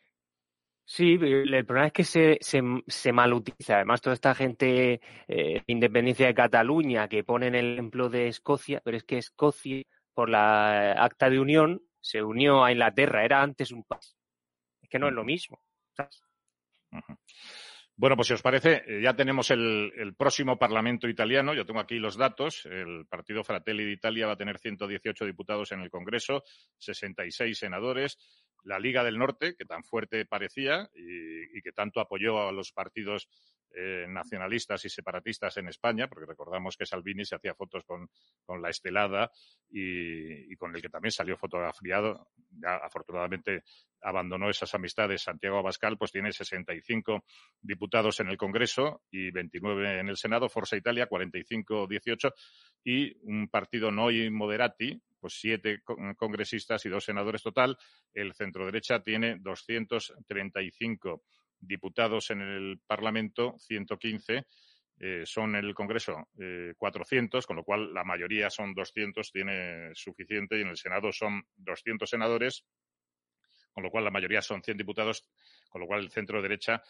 Sí, el problema es que se, se, se malutiliza. Además, toda esta gente, eh, independencia de Cataluña, que ponen el ejemplo de Escocia, pero es que Escocia, por la acta de unión, se unió a Inglaterra, era antes un país. Es que no es lo mismo. Bueno, pues si os parece, eh, ya tenemos el, próximo Parlamento italiano. Yo tengo aquí los datos. El Partido Fratelli d'Italia va a tener 118 diputados en el Congreso, 66 senadores. La Liga del Norte, que tan fuerte parecía y, y que tanto apoyó a los partidos eh, nacionalistas y separatistas en España, porque recordamos que Salvini se hacía fotos con, con la estelada y, y, con el que también salió fotografiado. Ya afortunadamente abandonó esas amistades. Santiago Abascal pues tiene 65 diputados en el Congreso y 29 en el Senado. Forza Italia 45-18 y un partido Noi Moderati, pues siete congresistas y dos senadores total. El centro derecha tiene 235 diputados en el Parlamento, 115. Eh, son en el Congreso eh, 400, con lo cual la mayoría son 200, tiene suficiente, y en el Senado son 200 senadores, con lo cual la mayoría son 100 diputados, con lo cual el centro derecha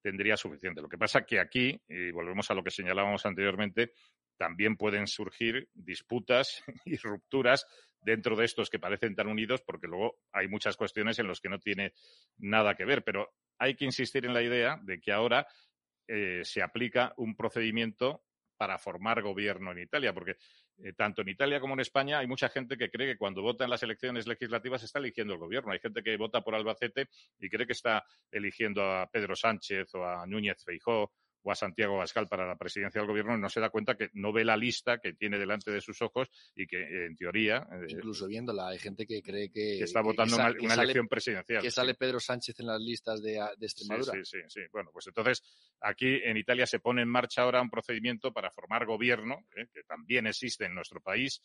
tendría suficiente. Lo que pasa que aquí, y volvemos a lo que señalábamos anteriormente, también pueden surgir disputas y rupturas dentro de estos que parecen tan unidos, porque luego hay muchas cuestiones en las que no tiene nada que ver. Pero hay que insistir en la idea de que ahora eh, se aplica un procedimiento para formar gobierno en Italia, porque eh, tanto en Italia como en España hay mucha gente que cree que cuando vota en las elecciones legislativas está eligiendo el gobierno. Hay gente que vota por Albacete y cree que está eligiendo a Pedro Sánchez o a Núñez Feijó o a Santiago Bascal para la presidencia del gobierno no se da cuenta que no ve la lista que tiene delante de sus ojos y que, en teoría... Eh, Incluso viéndola, hay gente que cree que... que está votando que, una, elección presidencial. Que sale Pedro Sánchez en las listas de, de Extremadura. Sí, sí, sí, sí, Bueno, pues entonces aquí en Italia se pone en marcha ahora un procedimiento para formar gobierno, eh, que también existe en nuestro país,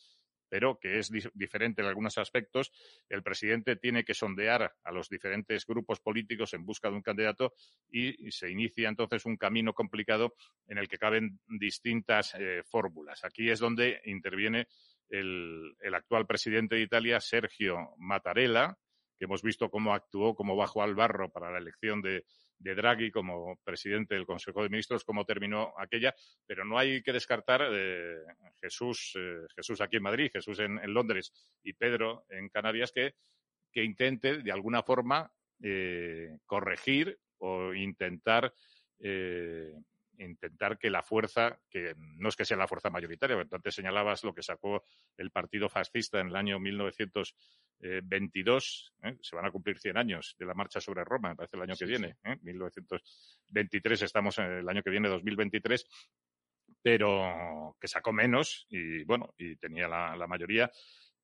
pero que es diferente en algunos aspectos. El presidente tiene que sondear a los diferentes grupos políticos en busca de un candidato y, se inicia entonces un camino complicado en el que caben distintas eh, fórmulas. Aquí es donde interviene el, el actual presidente de Italia, Sergio Mattarella, que hemos visto cómo actuó como bajo al barro para la elección de, Draghi como presidente del Consejo de Ministros, cómo terminó aquella, pero no hay que descartar eh, Jesús, eh, Jesús aquí en Madrid, Jesús en, Londres y Pedro en Canarias, que, que intente de alguna forma eh, corregir o intentar intentar que la fuerza, que no es que sea la fuerza mayoritaria, porque antes señalabas lo que sacó el partido fascista en el año 1922, ¿eh? se van a cumplir 100 años de la marcha sobre Roma, me parece el año sí, que viene, ¿eh? 1923, estamos en el año que viene, 2023, pero que sacó menos y bueno, y tenía la, la mayoría.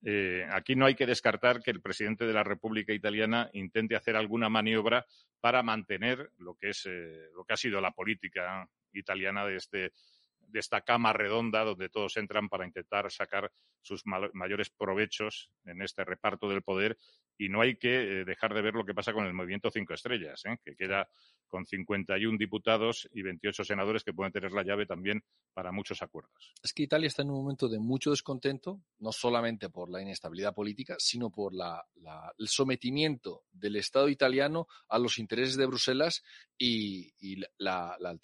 Eh, aquí no hay que descartar que el presidente de la República Italiana intente hacer alguna maniobra para mantener lo que es eh, lo que ha sido la política italiana de, este, de esta cama redonda donde todos entran para intentar sacar sus mayores provechos en este reparto del poder y no hay que eh, dejar de ver lo que pasa con el movimiento Cinco Estrellas, ¿eh? que queda con 51 diputados y 28 senadores que pueden tener la llave también para muchos acuerdos. Es que Italia está en un momento de mucho descontento, no solamente por la inestabilidad política, sino por la, el sometimiento del Estado italiano a los intereses de Bruselas y, la, la,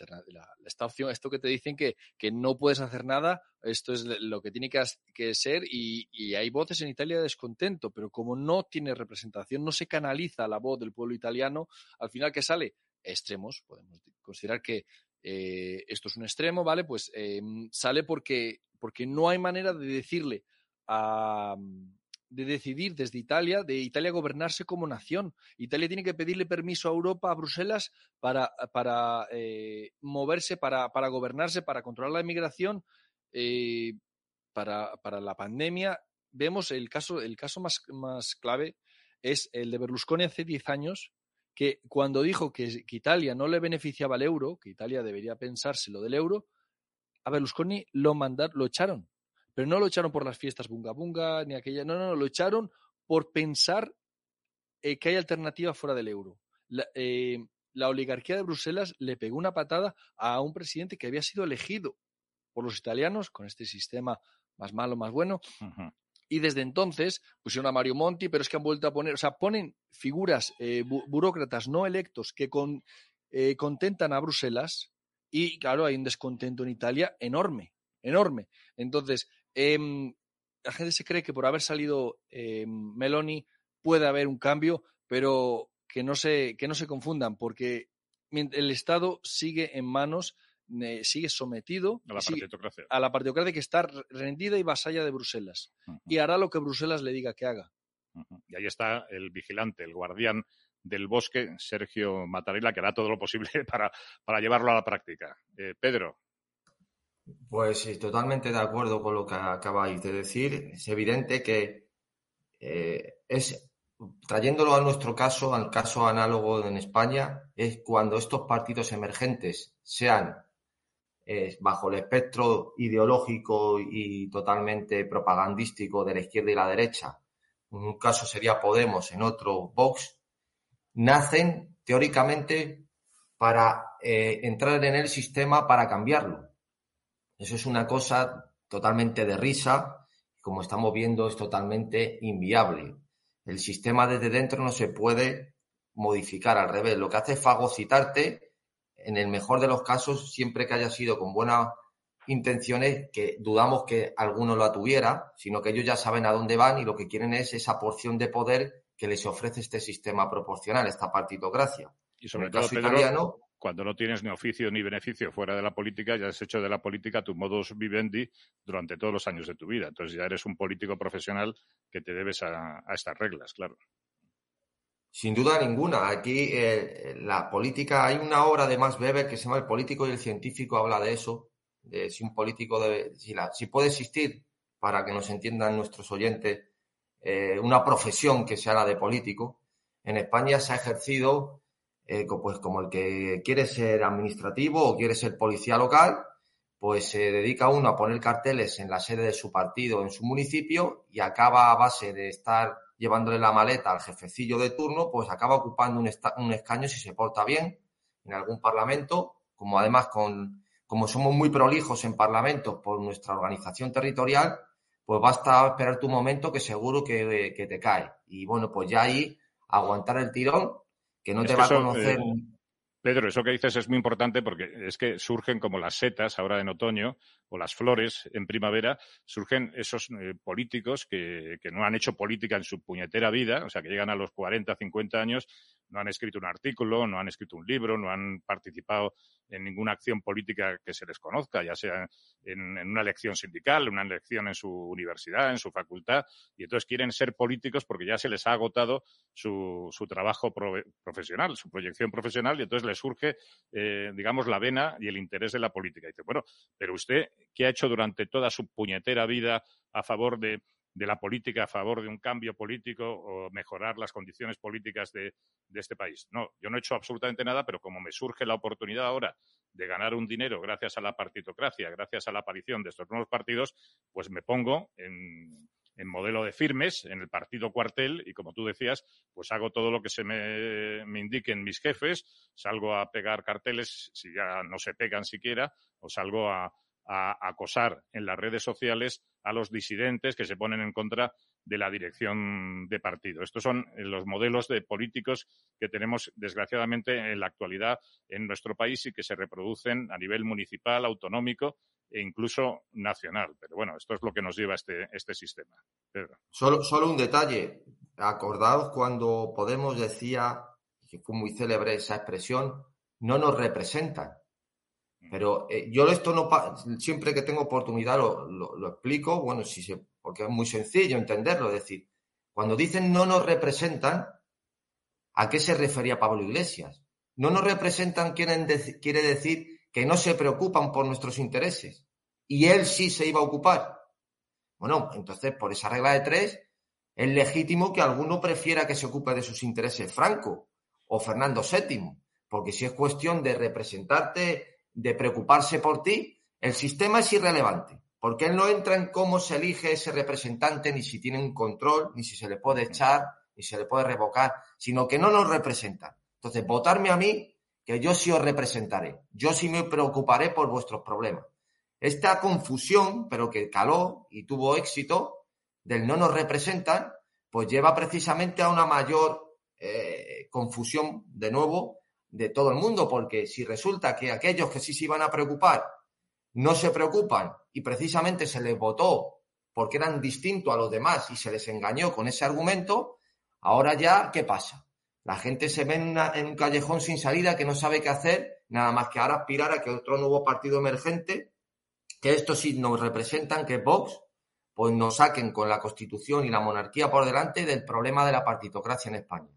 esta opción, esto que te dicen que, que no puedes hacer nada esto es lo que tiene que, ser y, y, hay voces en Italia de descontento, pero como no tiene representación, no se canaliza la voz del pueblo italiano, al final que sale extremos, podemos considerar que eh, esto es un extremo, ¿vale? Pues eh, sale porque, porque no hay manera de decirle a, de decidir desde Italia, de Italia gobernarse como nación. Italia tiene que pedirle permiso a Europa, a Bruselas, para, para eh, moverse, para, para gobernarse, para controlar la inmigración eh, para, la pandemia, vemos el caso, el caso más, más clave es el de Berlusconi hace 10 años, que cuando dijo que, Italia no le beneficiaba el euro, que Italia debería pensarse lo del euro, a Berlusconi lo mandaron, lo echaron. Pero no lo echaron por las fiestas bunga bunga, ni aquella, no, no, no, lo echaron por pensar eh, que hay alternativa fuera del euro. Eh, la oligarquía de Bruselas le pegó una patada a un presidente que había sido elegido por los italianos con este sistema más malo, más bueno. Uh -huh. Y desde entonces pusieron a Mario Monti, pero es que han vuelto a poner, o sea, ponen figuras, eh, bu burócratas no electos que con, eh, contentan a Bruselas y claro, hay un descontento en Italia enorme, enorme. Entonces, eh, la gente se cree que por haber salido eh, Meloni puede haber un cambio, pero que no se, que no se confundan, porque el Estado sigue en manos, eh, sigue sometido a la partitocracia. a la partitocracia que está rendida y vasalla de Bruselas. Y hará lo que Bruselas le diga que haga. Y ahí está el vigilante, el guardián del bosque, Sergio Matarela, que hará todo lo posible para, para llevarlo a la práctica. Eh, Pedro. Pues sí, totalmente de acuerdo con lo que acabáis de decir. Es evidente que eh, es, trayéndolo a nuestro caso, al caso análogo en España, es cuando estos partidos emergentes sean eh, bajo el espectro ideológico y totalmente propagandístico de la izquierda y la derecha, en un caso sería Podemos, en otro Vox, nacen teóricamente para eh, entrar en el sistema para cambiarlo. Eso es una cosa totalmente de risa, como estamos viendo es totalmente inviable. El sistema desde dentro no se puede modificar al revés. Lo que hace es fagocitarte, en el mejor de los casos, siempre que haya sido con buenas intenciones, que dudamos que alguno la tuviera, sino que ellos ya saben a dónde van y lo que quieren es esa porción de poder que les ofrece este sistema proporcional, esta partitocracia. Y sobre todo, Pedro, cuando no tienes ni oficio ni beneficio fuera de la política, ya has hecho de la política tu modus vivendi durante todos los años de tu vida. Entonces ya eres un político profesional que te debes a, estas reglas, claro. Sin duda ninguna. Aquí eh, la política, hay una obra de Max Weber que se llama El político y el científico, habla de eso, de si un político debe, si, si puede existir, para que nos entiendan nuestros oyentes, eh, una profesión que sea la de político. En España se ha ejercido eh, pues como el que quiere ser administrativo o quiere ser policía local, pues se dedica uno a poner carteles en la sede de su partido, en su municipio, y acaba a base de estar llevándole la maleta al jefecillo de turno, pues acaba ocupando un, un escaño si se porta bien en algún parlamento, como además con, como somos muy prolijos en parlamentos por nuestra organización territorial, pues basta esperar tu momento que seguro que, te cae. Y bueno, pues ya ahí aguantar el tirón, que no te va a conocer. Eh, Pedro, eso que dices es muy importante porque es que surgen como las setas ahora en otoño o las flores en primavera, surgen esos eh, políticos que, que, no han hecho política en su puñetera vida, o sea, que llegan a los 40, 50 años, no han escrito un artículo, no han escrito un libro, no han participado en ninguna acción política que se les conozca, ya sea en, una elección sindical, una elección en su universidad, en su facultad, y entonces quieren ser políticos porque ya se les ha agotado su, su trabajo profesional, su proyección profesional, y entonces les surge, eh, digamos, la vena y el interés de la política. Y dice, bueno, pero usted, ¿qué ha hecho durante toda su puñetera vida a favor de de la política a favor de un cambio político o mejorar las condiciones políticas de, este país. No, yo no he hecho absolutamente nada, pero como me surge la oportunidad ahora de ganar un dinero gracias a la partitocracia, gracias a la aparición de estos nuevos partidos, pues me pongo en, modelo de firmes en el partido cuartel y como tú decías, pues hago todo lo que se me, me, indiquen mis jefes, salgo a pegar carteles si ya no se pegan siquiera o salgo a, a acosar en las redes sociales a los disidentes que se ponen en contra de la dirección de partido. Estos son eh, los modelos de políticos que tenemos, desgraciadamente, en la actualidad en nuestro país y que se reproducen a nivel municipal, autonómico e incluso nacional. Pero bueno, esto es lo que nos lleva este, este sistema. Solo, solo un detalle. Acordaos cuando Podemos decía, que fue muy célebre esa expresión, no nos representan. Pero eh, yo esto no siempre que tengo oportunidad lo, explico, bueno, si se, porque es muy sencillo entenderlo, es decir, cuando dicen no nos representan, ¿a qué se refería Pablo Iglesias? No nos representan quieren quiere decir que no se preocupan por nuestros intereses y él sí se iba a ocupar. Bueno, entonces por esa regla de tres es legítimo que alguno prefiera que se ocupe de sus intereses Franco o Fernando VII, porque si es cuestión de representarte de preocuparse por ti, el sistema es irrelevante, porque él no entra en cómo se elige ese representante, ni si tiene un control, ni si se le puede echar, ni se le puede revocar, sino que no nos representa. Entonces, votarme a mí, que yo sí os representaré, yo sí me preocuparé por vuestros problemas. Esta confusión, pero que caló y tuvo éxito, del no nos representan, pues lleva precisamente a una mayor eh, confusión, de nuevo, de todo el mundo, porque si resulta que aquellos que sí se iban a preocupar no se preocupan y precisamente se les votó porque eran distintos a los demás y se les engañó con ese argumento, ahora ya, ¿qué pasa? La gente se ve en, un callejón sin salida que no sabe qué hacer, nada más que ahora aspirar a que otro nuevo partido emergente, que esto sí nos representan, que es Vox, pues nos saquen con la Constitución y la monarquía por delante del problema de la partitocracia en España.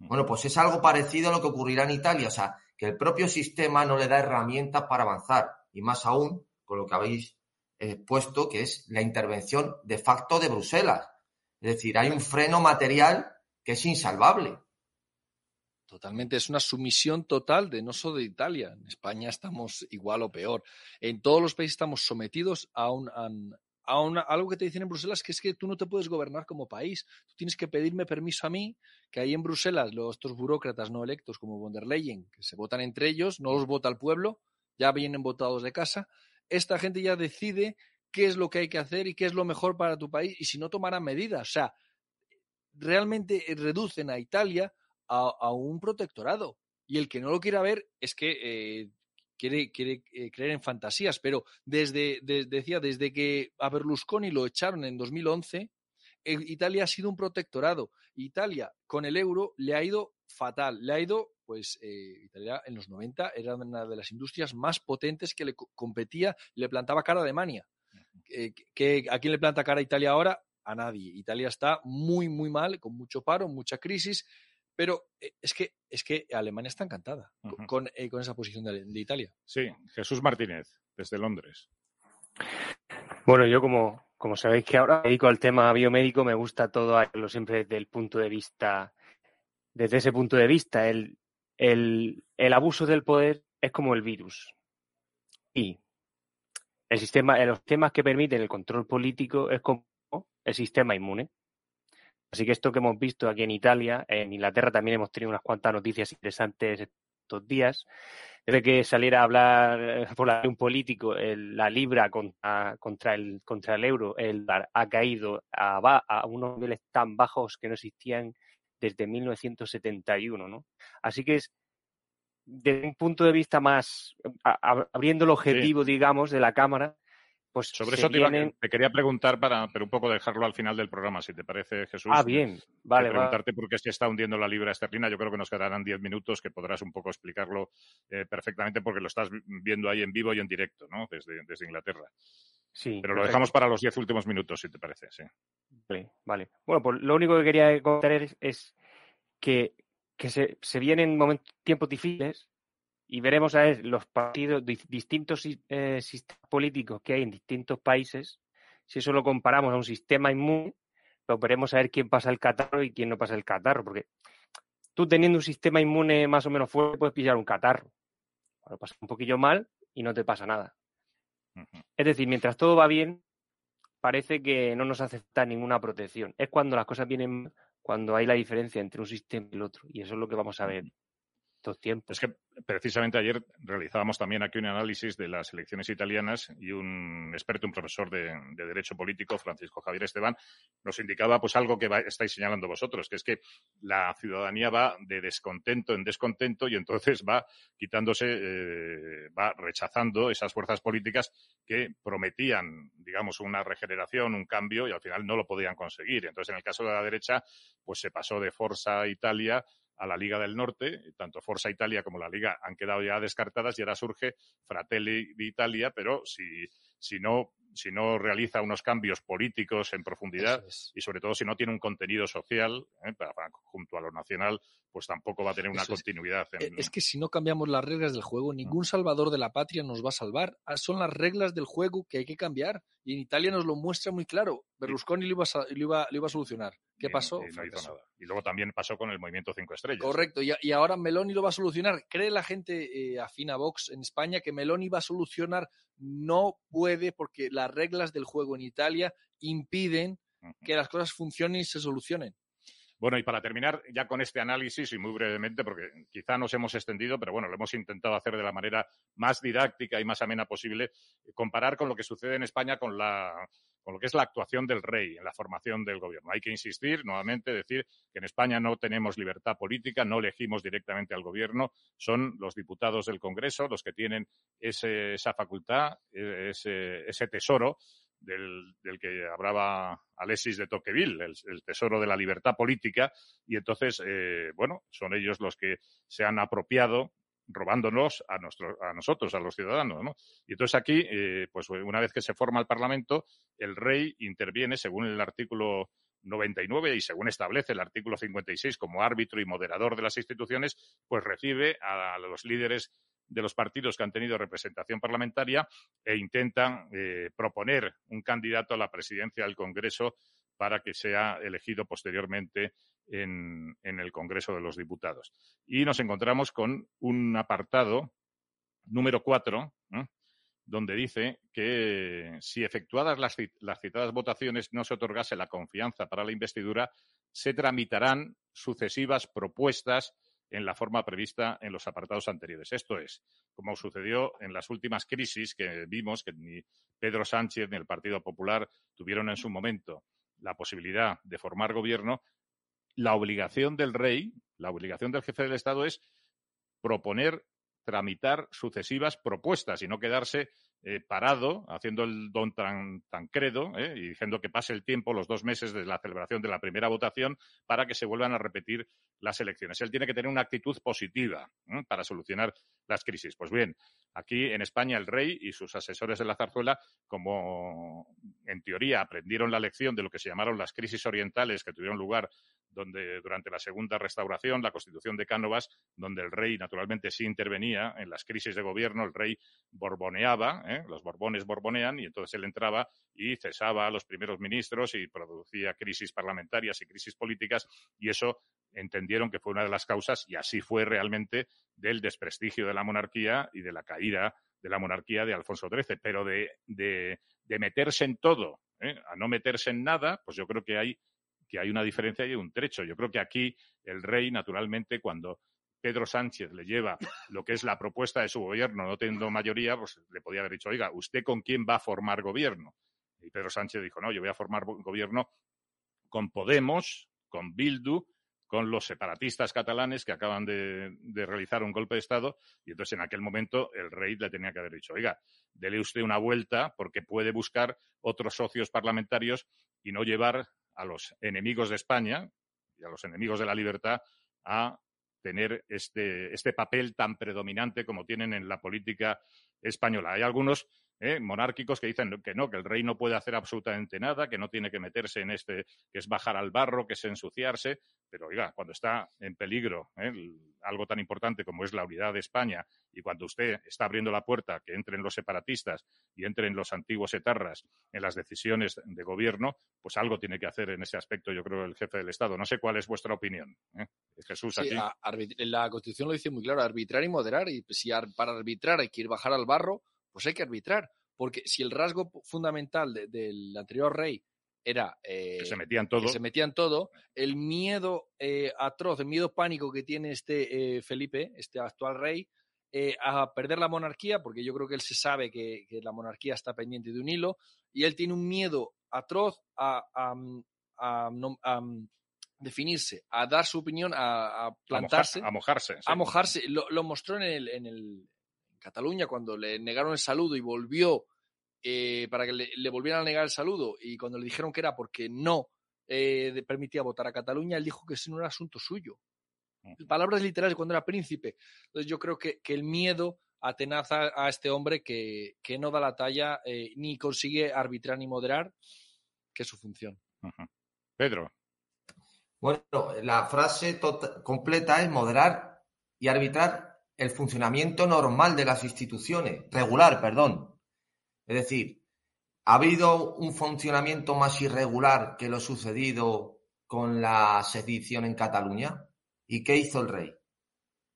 Bueno, pues es algo parecido a lo que ocurrirá en Italia, o sea, que el propio sistema no le da herramientas para avanzar, y más aún con lo que habéis expuesto, que es la intervención de facto de Bruselas. Es decir, hay un freno material que es insalvable. Totalmente, es una sumisión total de no solo de Italia. En España estamos igual o peor. En todos los países estamos sometidos a, un, a, algo que te dicen en Bruselas, que es que tú no te puedes gobernar como país. Tú tienes que pedirme permiso a mí, que ahí en Bruselas los, estos burócratas no electos como von der Leyen, que se votan entre ellos, no los vota el pueblo, ya vienen votados de casa. Esta gente ya decide qué es lo que hay que hacer y qué es lo mejor para tu país y si no tomarán medidas. O sea, realmente reducen a Italia a, un protectorado. Y el que no lo quiera ver es que eh, quiere, quiere eh, creer en fantasías. Pero desde, decía, desde que a Berlusconi lo echaron en 2011, eh, Italia ha sido un protectorado. Italia con el euro le ha ido fatal. Le ha ido, pues, Italia en los 90 era una de las industrias más potentes que le competía, le plantaba cara a Alemania. que, ¿A quién le planta cara a Italia ahora? A nadie. Italia está muy, muy mal, con mucho paro, mucha crisis. Pero eh, es que, es que Alemania está encantada con, eh, con, esa posición de, Italia. Sí, Jesús Martínez, desde Londres. Bueno, yo como, como sabéis que ahora me dedico al tema biomédico, me gusta todo hacerlo siempre desde el punto de vista, desde ese punto de vista. El, el, el abuso del poder es como el virus. Y el sistema, los sistemas que permiten el control político es como el sistema inmune. Así que esto que hemos visto aquí en Italia, en Inglaterra también hemos tenido unas cuantas noticias interesantes estos días. Desde que saliera a hablar por un político, la libra contra, contra, el, contra el euro, el ha caído a, a unos niveles tan bajos que no existían desde 1971, ¿no? Así que es desde un punto de vista más, abriendo el objetivo, digamos, de la Cámara, pues Sobre eso te, quería preguntar, para, pero un poco dejarlo al final del programa, si te parece, Jesús. Ah, bien, vale. Preguntarte por qué se está hundiendo la libra esterlina. Yo creo que nos quedarán diez minutos que podrás un poco explicarlo eh, perfectamente porque lo estás viendo ahí en vivo y en directo, ¿no? Desde, desde Inglaterra. Sí. Pero lo dejamos para los diez últimos minutos, si te parece, sí. Vale, vale. Bueno, pues lo único que quería contar es, que, que se, se vienen momentos, tiempos difíciles y veremos a ver los partidos, distintos eh, sistemas políticos que hay en distintos países. Si eso lo comparamos a un sistema inmune, pues veremos a ver quién pasa el catarro y quién no pasa el catarro. Porque tú teniendo un sistema inmune más o menos fuerte, puedes pillar un catarro. Lo pasa un poquillo mal y no te pasa nada. Es decir, mientras todo va bien, parece que no nos acepta ninguna protección. Es cuando las cosas vienen, cuando hay la diferencia entre un sistema y el otro. Y eso es lo que vamos a ver Es que precisamente ayer realizábamos también aquí un análisis de las elecciones italianas y un experto, un profesor de, Derecho Político, Francisco Javier Esteban, nos indicaba pues algo que estáis señalando vosotros, que es que la ciudadanía va de descontento en descontento y entonces va quitándose, eh, va rechazando esas fuerzas políticas que prometían, digamos, una regeneración, un cambio y al final no lo podían conseguir. Entonces, en el caso de la derecha, pues se pasó de Forza Italia a la Liga del Norte, tanto Forza Italia como la Liga han quedado ya descartadas y ahora surge Fratelli d'Italia, pero si, si no si no realiza unos cambios políticos en profundidad y sobre todo si no tiene un contenido social ¿eh? junto a lo nacional, pues tampoco va a tener una continuidad. E, es que si no cambiamos las reglas del juego, ningún salvador de la patria nos va a salvar. Ah, son las reglas del juego que hay que cambiar. Y en Italia nos lo muestra muy claro. Berlusconi lo iba a, lo iba, lo iba a solucionar. ¿Qué pasó? Y, no hizo nada. y luego también pasó con el movimiento Cinco Estrellas. Correcto. Y, y ahora Meloni lo va a solucionar. ¿Cree la gente eh, afina a Vox en España que Meloni va a solucionar no puede porque las reglas del juego en Italia impiden que las cosas funcionen y se solucionen. Bueno, y para terminar ya con este análisis, y muy brevemente, porque quizá nos hemos extendido, pero bueno, lo hemos intentado hacer de la manera más didáctica y más amena posible, comparar con lo que sucede en España con la, con lo que es la actuación del rey en la formación del gobierno. Hay que insistir, nuevamente, decir que en España no tenemos libertad política, no elegimos directamente al gobierno, son los diputados del Congreso los que tienen esa facultad, ese, ese tesoro del, que hablaba Alexis de Tocqueville, el, tesoro de la libertad política, y entonces, eh, bueno, son ellos los que se han apropiado robándonos a, a nosotros, a los ciudadanos. ¿no? Y entonces aquí, eh, pues una vez que se forma el Parlamento, el rey interviene según el artículo 99 y según establece el artículo 56 como árbitro y moderador de las instituciones, pues recibe a los líderes de los partidos que han tenido representación parlamentaria e intentan eh, proponer un candidato a la presidencia del Congreso para que sea elegido posteriormente en, el Congreso de los Diputados. Y nos encontramos con un apartado número cuatro, donde dice que si efectuadas las, las, citadas votaciones no se otorgase la confianza para la investidura, se tramitarán sucesivas propuestas en la forma prevista en los apartados anteriores. Esto es, como sucedió en las últimas crisis que vimos que ni Pedro Sánchez ni el Partido Popular tuvieron en su momento la posibilidad de formar gobierno, la obligación del rey, la obligación del jefe del Estado es proponer, tramitar sucesivas propuestas y no quedarse eh, parado, haciendo el don tan, credo eh, y diciendo que pase el tiempo, los dos meses de la celebración de la primera votación, para que se vuelvan a repetir las elecciones. Él tiene que tener una actitud positiva eh, para solucionar las crisis. Pues bien, aquí en España el rey y sus asesores de la zarzuela, como en teoría aprendieron la lección de lo que se llamaron las crisis orientales que tuvieron lugar donde durante la segunda restauración, la constitución de Cánovas, donde el rey naturalmente sí intervenía en las crisis de gobierno, el rey borboneaba, ¿eh? los borbones borbonean, y entonces él entraba y cesaba a los primeros ministros y producía crisis parlamentarias y crisis políticas, y eso entendieron que fue una de las causas, y así fue realmente, del desprestigio de la monarquía y de la caída de la monarquía de Alfonso XIII. Pero de, meterse en todo, ¿eh? a no meterse en nada, pues yo creo que hay que hay una diferencia y un trecho. Yo creo que aquí el rey, naturalmente, cuando Pedro Sánchez le lleva lo que es la propuesta de su gobierno, no teniendo mayoría, pues le podía haber dicho, oiga, ¿usted con quién va a formar gobierno? Y Pedro Sánchez dijo, no, yo voy a formar gobierno con Podemos, con Bildu, con los separatistas catalanes que acaban de, de, realizar un golpe de Estado. Y entonces en aquel momento el rey le tenía que haber dicho, oiga, dele usted una vuelta porque puede buscar otros socios parlamentarios y no llevar a los enemigos de España y a los enemigos de la libertad a tener este, este papel tan predominante como tienen en la política española. Hay algunos ¿eh? monárquicos que dicen que no, que el rey no puede hacer absolutamente nada, que no tiene que meterse en este, que es bajar al barro, que es ensuciarse, pero oiga, cuando está en peligro ¿eh? algo tan importante como es la unidad de España y cuando usted está abriendo la puerta que entren los separatistas y entren los antiguos etarras en las decisiones de gobierno, pues algo tiene que hacer en ese aspecto, yo creo, el jefe del Estado. No sé cuál es vuestra opinión. ¿eh? Jesús, aquí. la Constitución lo dice muy claro, arbitrar y moderar, y si para arbitrar hay que ir bajar al barro, pues hay que arbitrar. Porque si el rasgo fundamental del anterior rey era que eh, se metían todo, se metían todo el miedo eh, atroz, el miedo pánico que tiene este eh, Felipe, este actual rey, a perder la monarquía, porque yo creo que él se sabe que, la monarquía está pendiente de un hilo, y él tiene un miedo atroz a, definirse, a dar su opinión, a, plantarse. A, mojarse. A mojarse. Lo, mostró en el, en el Cataluña cuando le negaron el saludo y volvió eh, para que le, volvieran a negar el saludo y cuando le dijeron que era porque no eh, permitía votar a Cataluña, él dijo que ese no era asunto suyo. Palabras literales cuando era príncipe. Entonces yo creo que, el miedo atenaza a este hombre que, no da la talla eh, ni consigue arbitrar ni moderar, que es su función. Pedro. Bueno, la frase completa es moderar y arbitrar el funcionamiento normal de las instituciones, regular, perdón. Es decir, ¿ha habido un funcionamiento más irregular que lo sucedido con la sedición en Cataluña? ¿Y qué hizo el rey?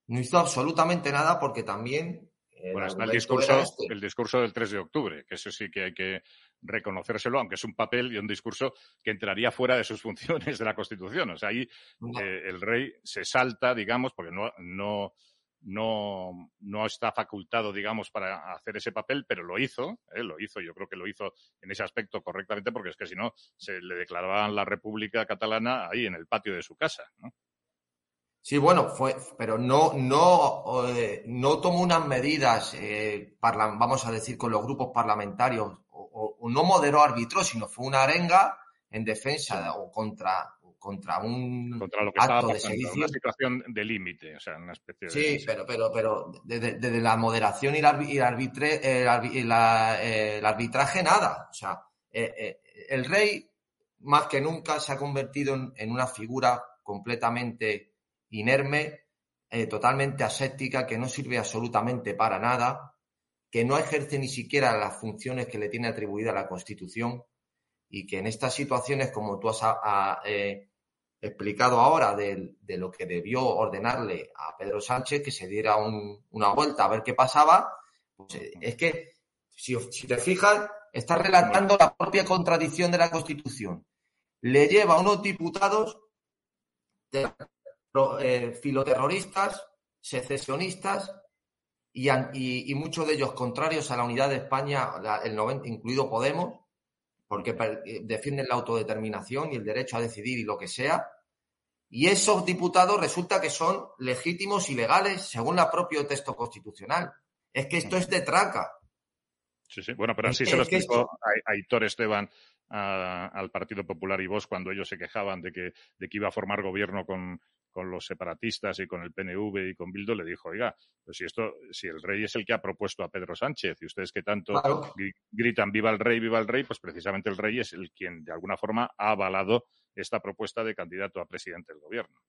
No hizo absolutamente nada porque también... Bueno, está el discurso, este. el discurso del 3 de octubre, que eso sí que hay que reconocérselo, aunque es un papel y un discurso que entraría fuera de sus funciones de la Constitución. O sea, ahí eh, el rey se salta, digamos, porque no, no, no, no está facultado, digamos, para hacer ese papel, pero lo hizo, ¿eh? lo hizo, yo creo que lo hizo en ese aspecto correctamente, porque es que si no, se le declaraban la República Catalana ahí en el patio de su casa. ¿no? Sí, bueno, fue, pero no, no, eh, no tomó unas medidas, eh, vamos a decir, con los grupos parlamentarios o, o, no moderó arbitró, sino fue una arenga en defensa o contra, contra un contra lo que acto de sedición. Una situación de límite, o sea, una especie de... Sí, pero, pero, pero desde, la moderación y, el, arbitre, el, arbitraje nada. O sea, eh, eh, el rey más que nunca se ha convertido en, una figura completamente inerme, eh, totalmente aséptica, que no sirve absolutamente para nada, que no ejerce ni siquiera las funciones que le tiene atribuida la Constitución y que en estas situaciones, como tú has eh, explicado ahora, de, lo que debió ordenarle a Pedro Sánchez, que se diera una vuelta a ver qué pasaba, pues eh, es que, si, si te fijas, está relatando la propia contradicción de la Constitución. Le lleva a unos diputados eh, filoterroristas, secesionistas y, muchos de ellos contrarios a la unidad de España, el 90, incluido Podemos, porque eh, defienden la autodeterminación y el derecho a decidir y lo que sea. Y esos diputados resulta que son legítimos y legales según el propio texto constitucional. Es que esto es de traca. Sí, sí. Bueno, pero así se lo explicó a Aitor Esteban al Partido Popular y vos cuando ellos se quejaban de que, de que iba a formar gobierno con, con los separatistas y con el PNV y con Bildo, le dijo, oiga, pues si esto, si el rey es el que ha propuesto a Pedro Sánchez y ustedes que tanto gritan viva el rey, viva el rey, pues precisamente el rey es el quien de alguna forma ha avalado esta propuesta de candidato a presidente del gobierno.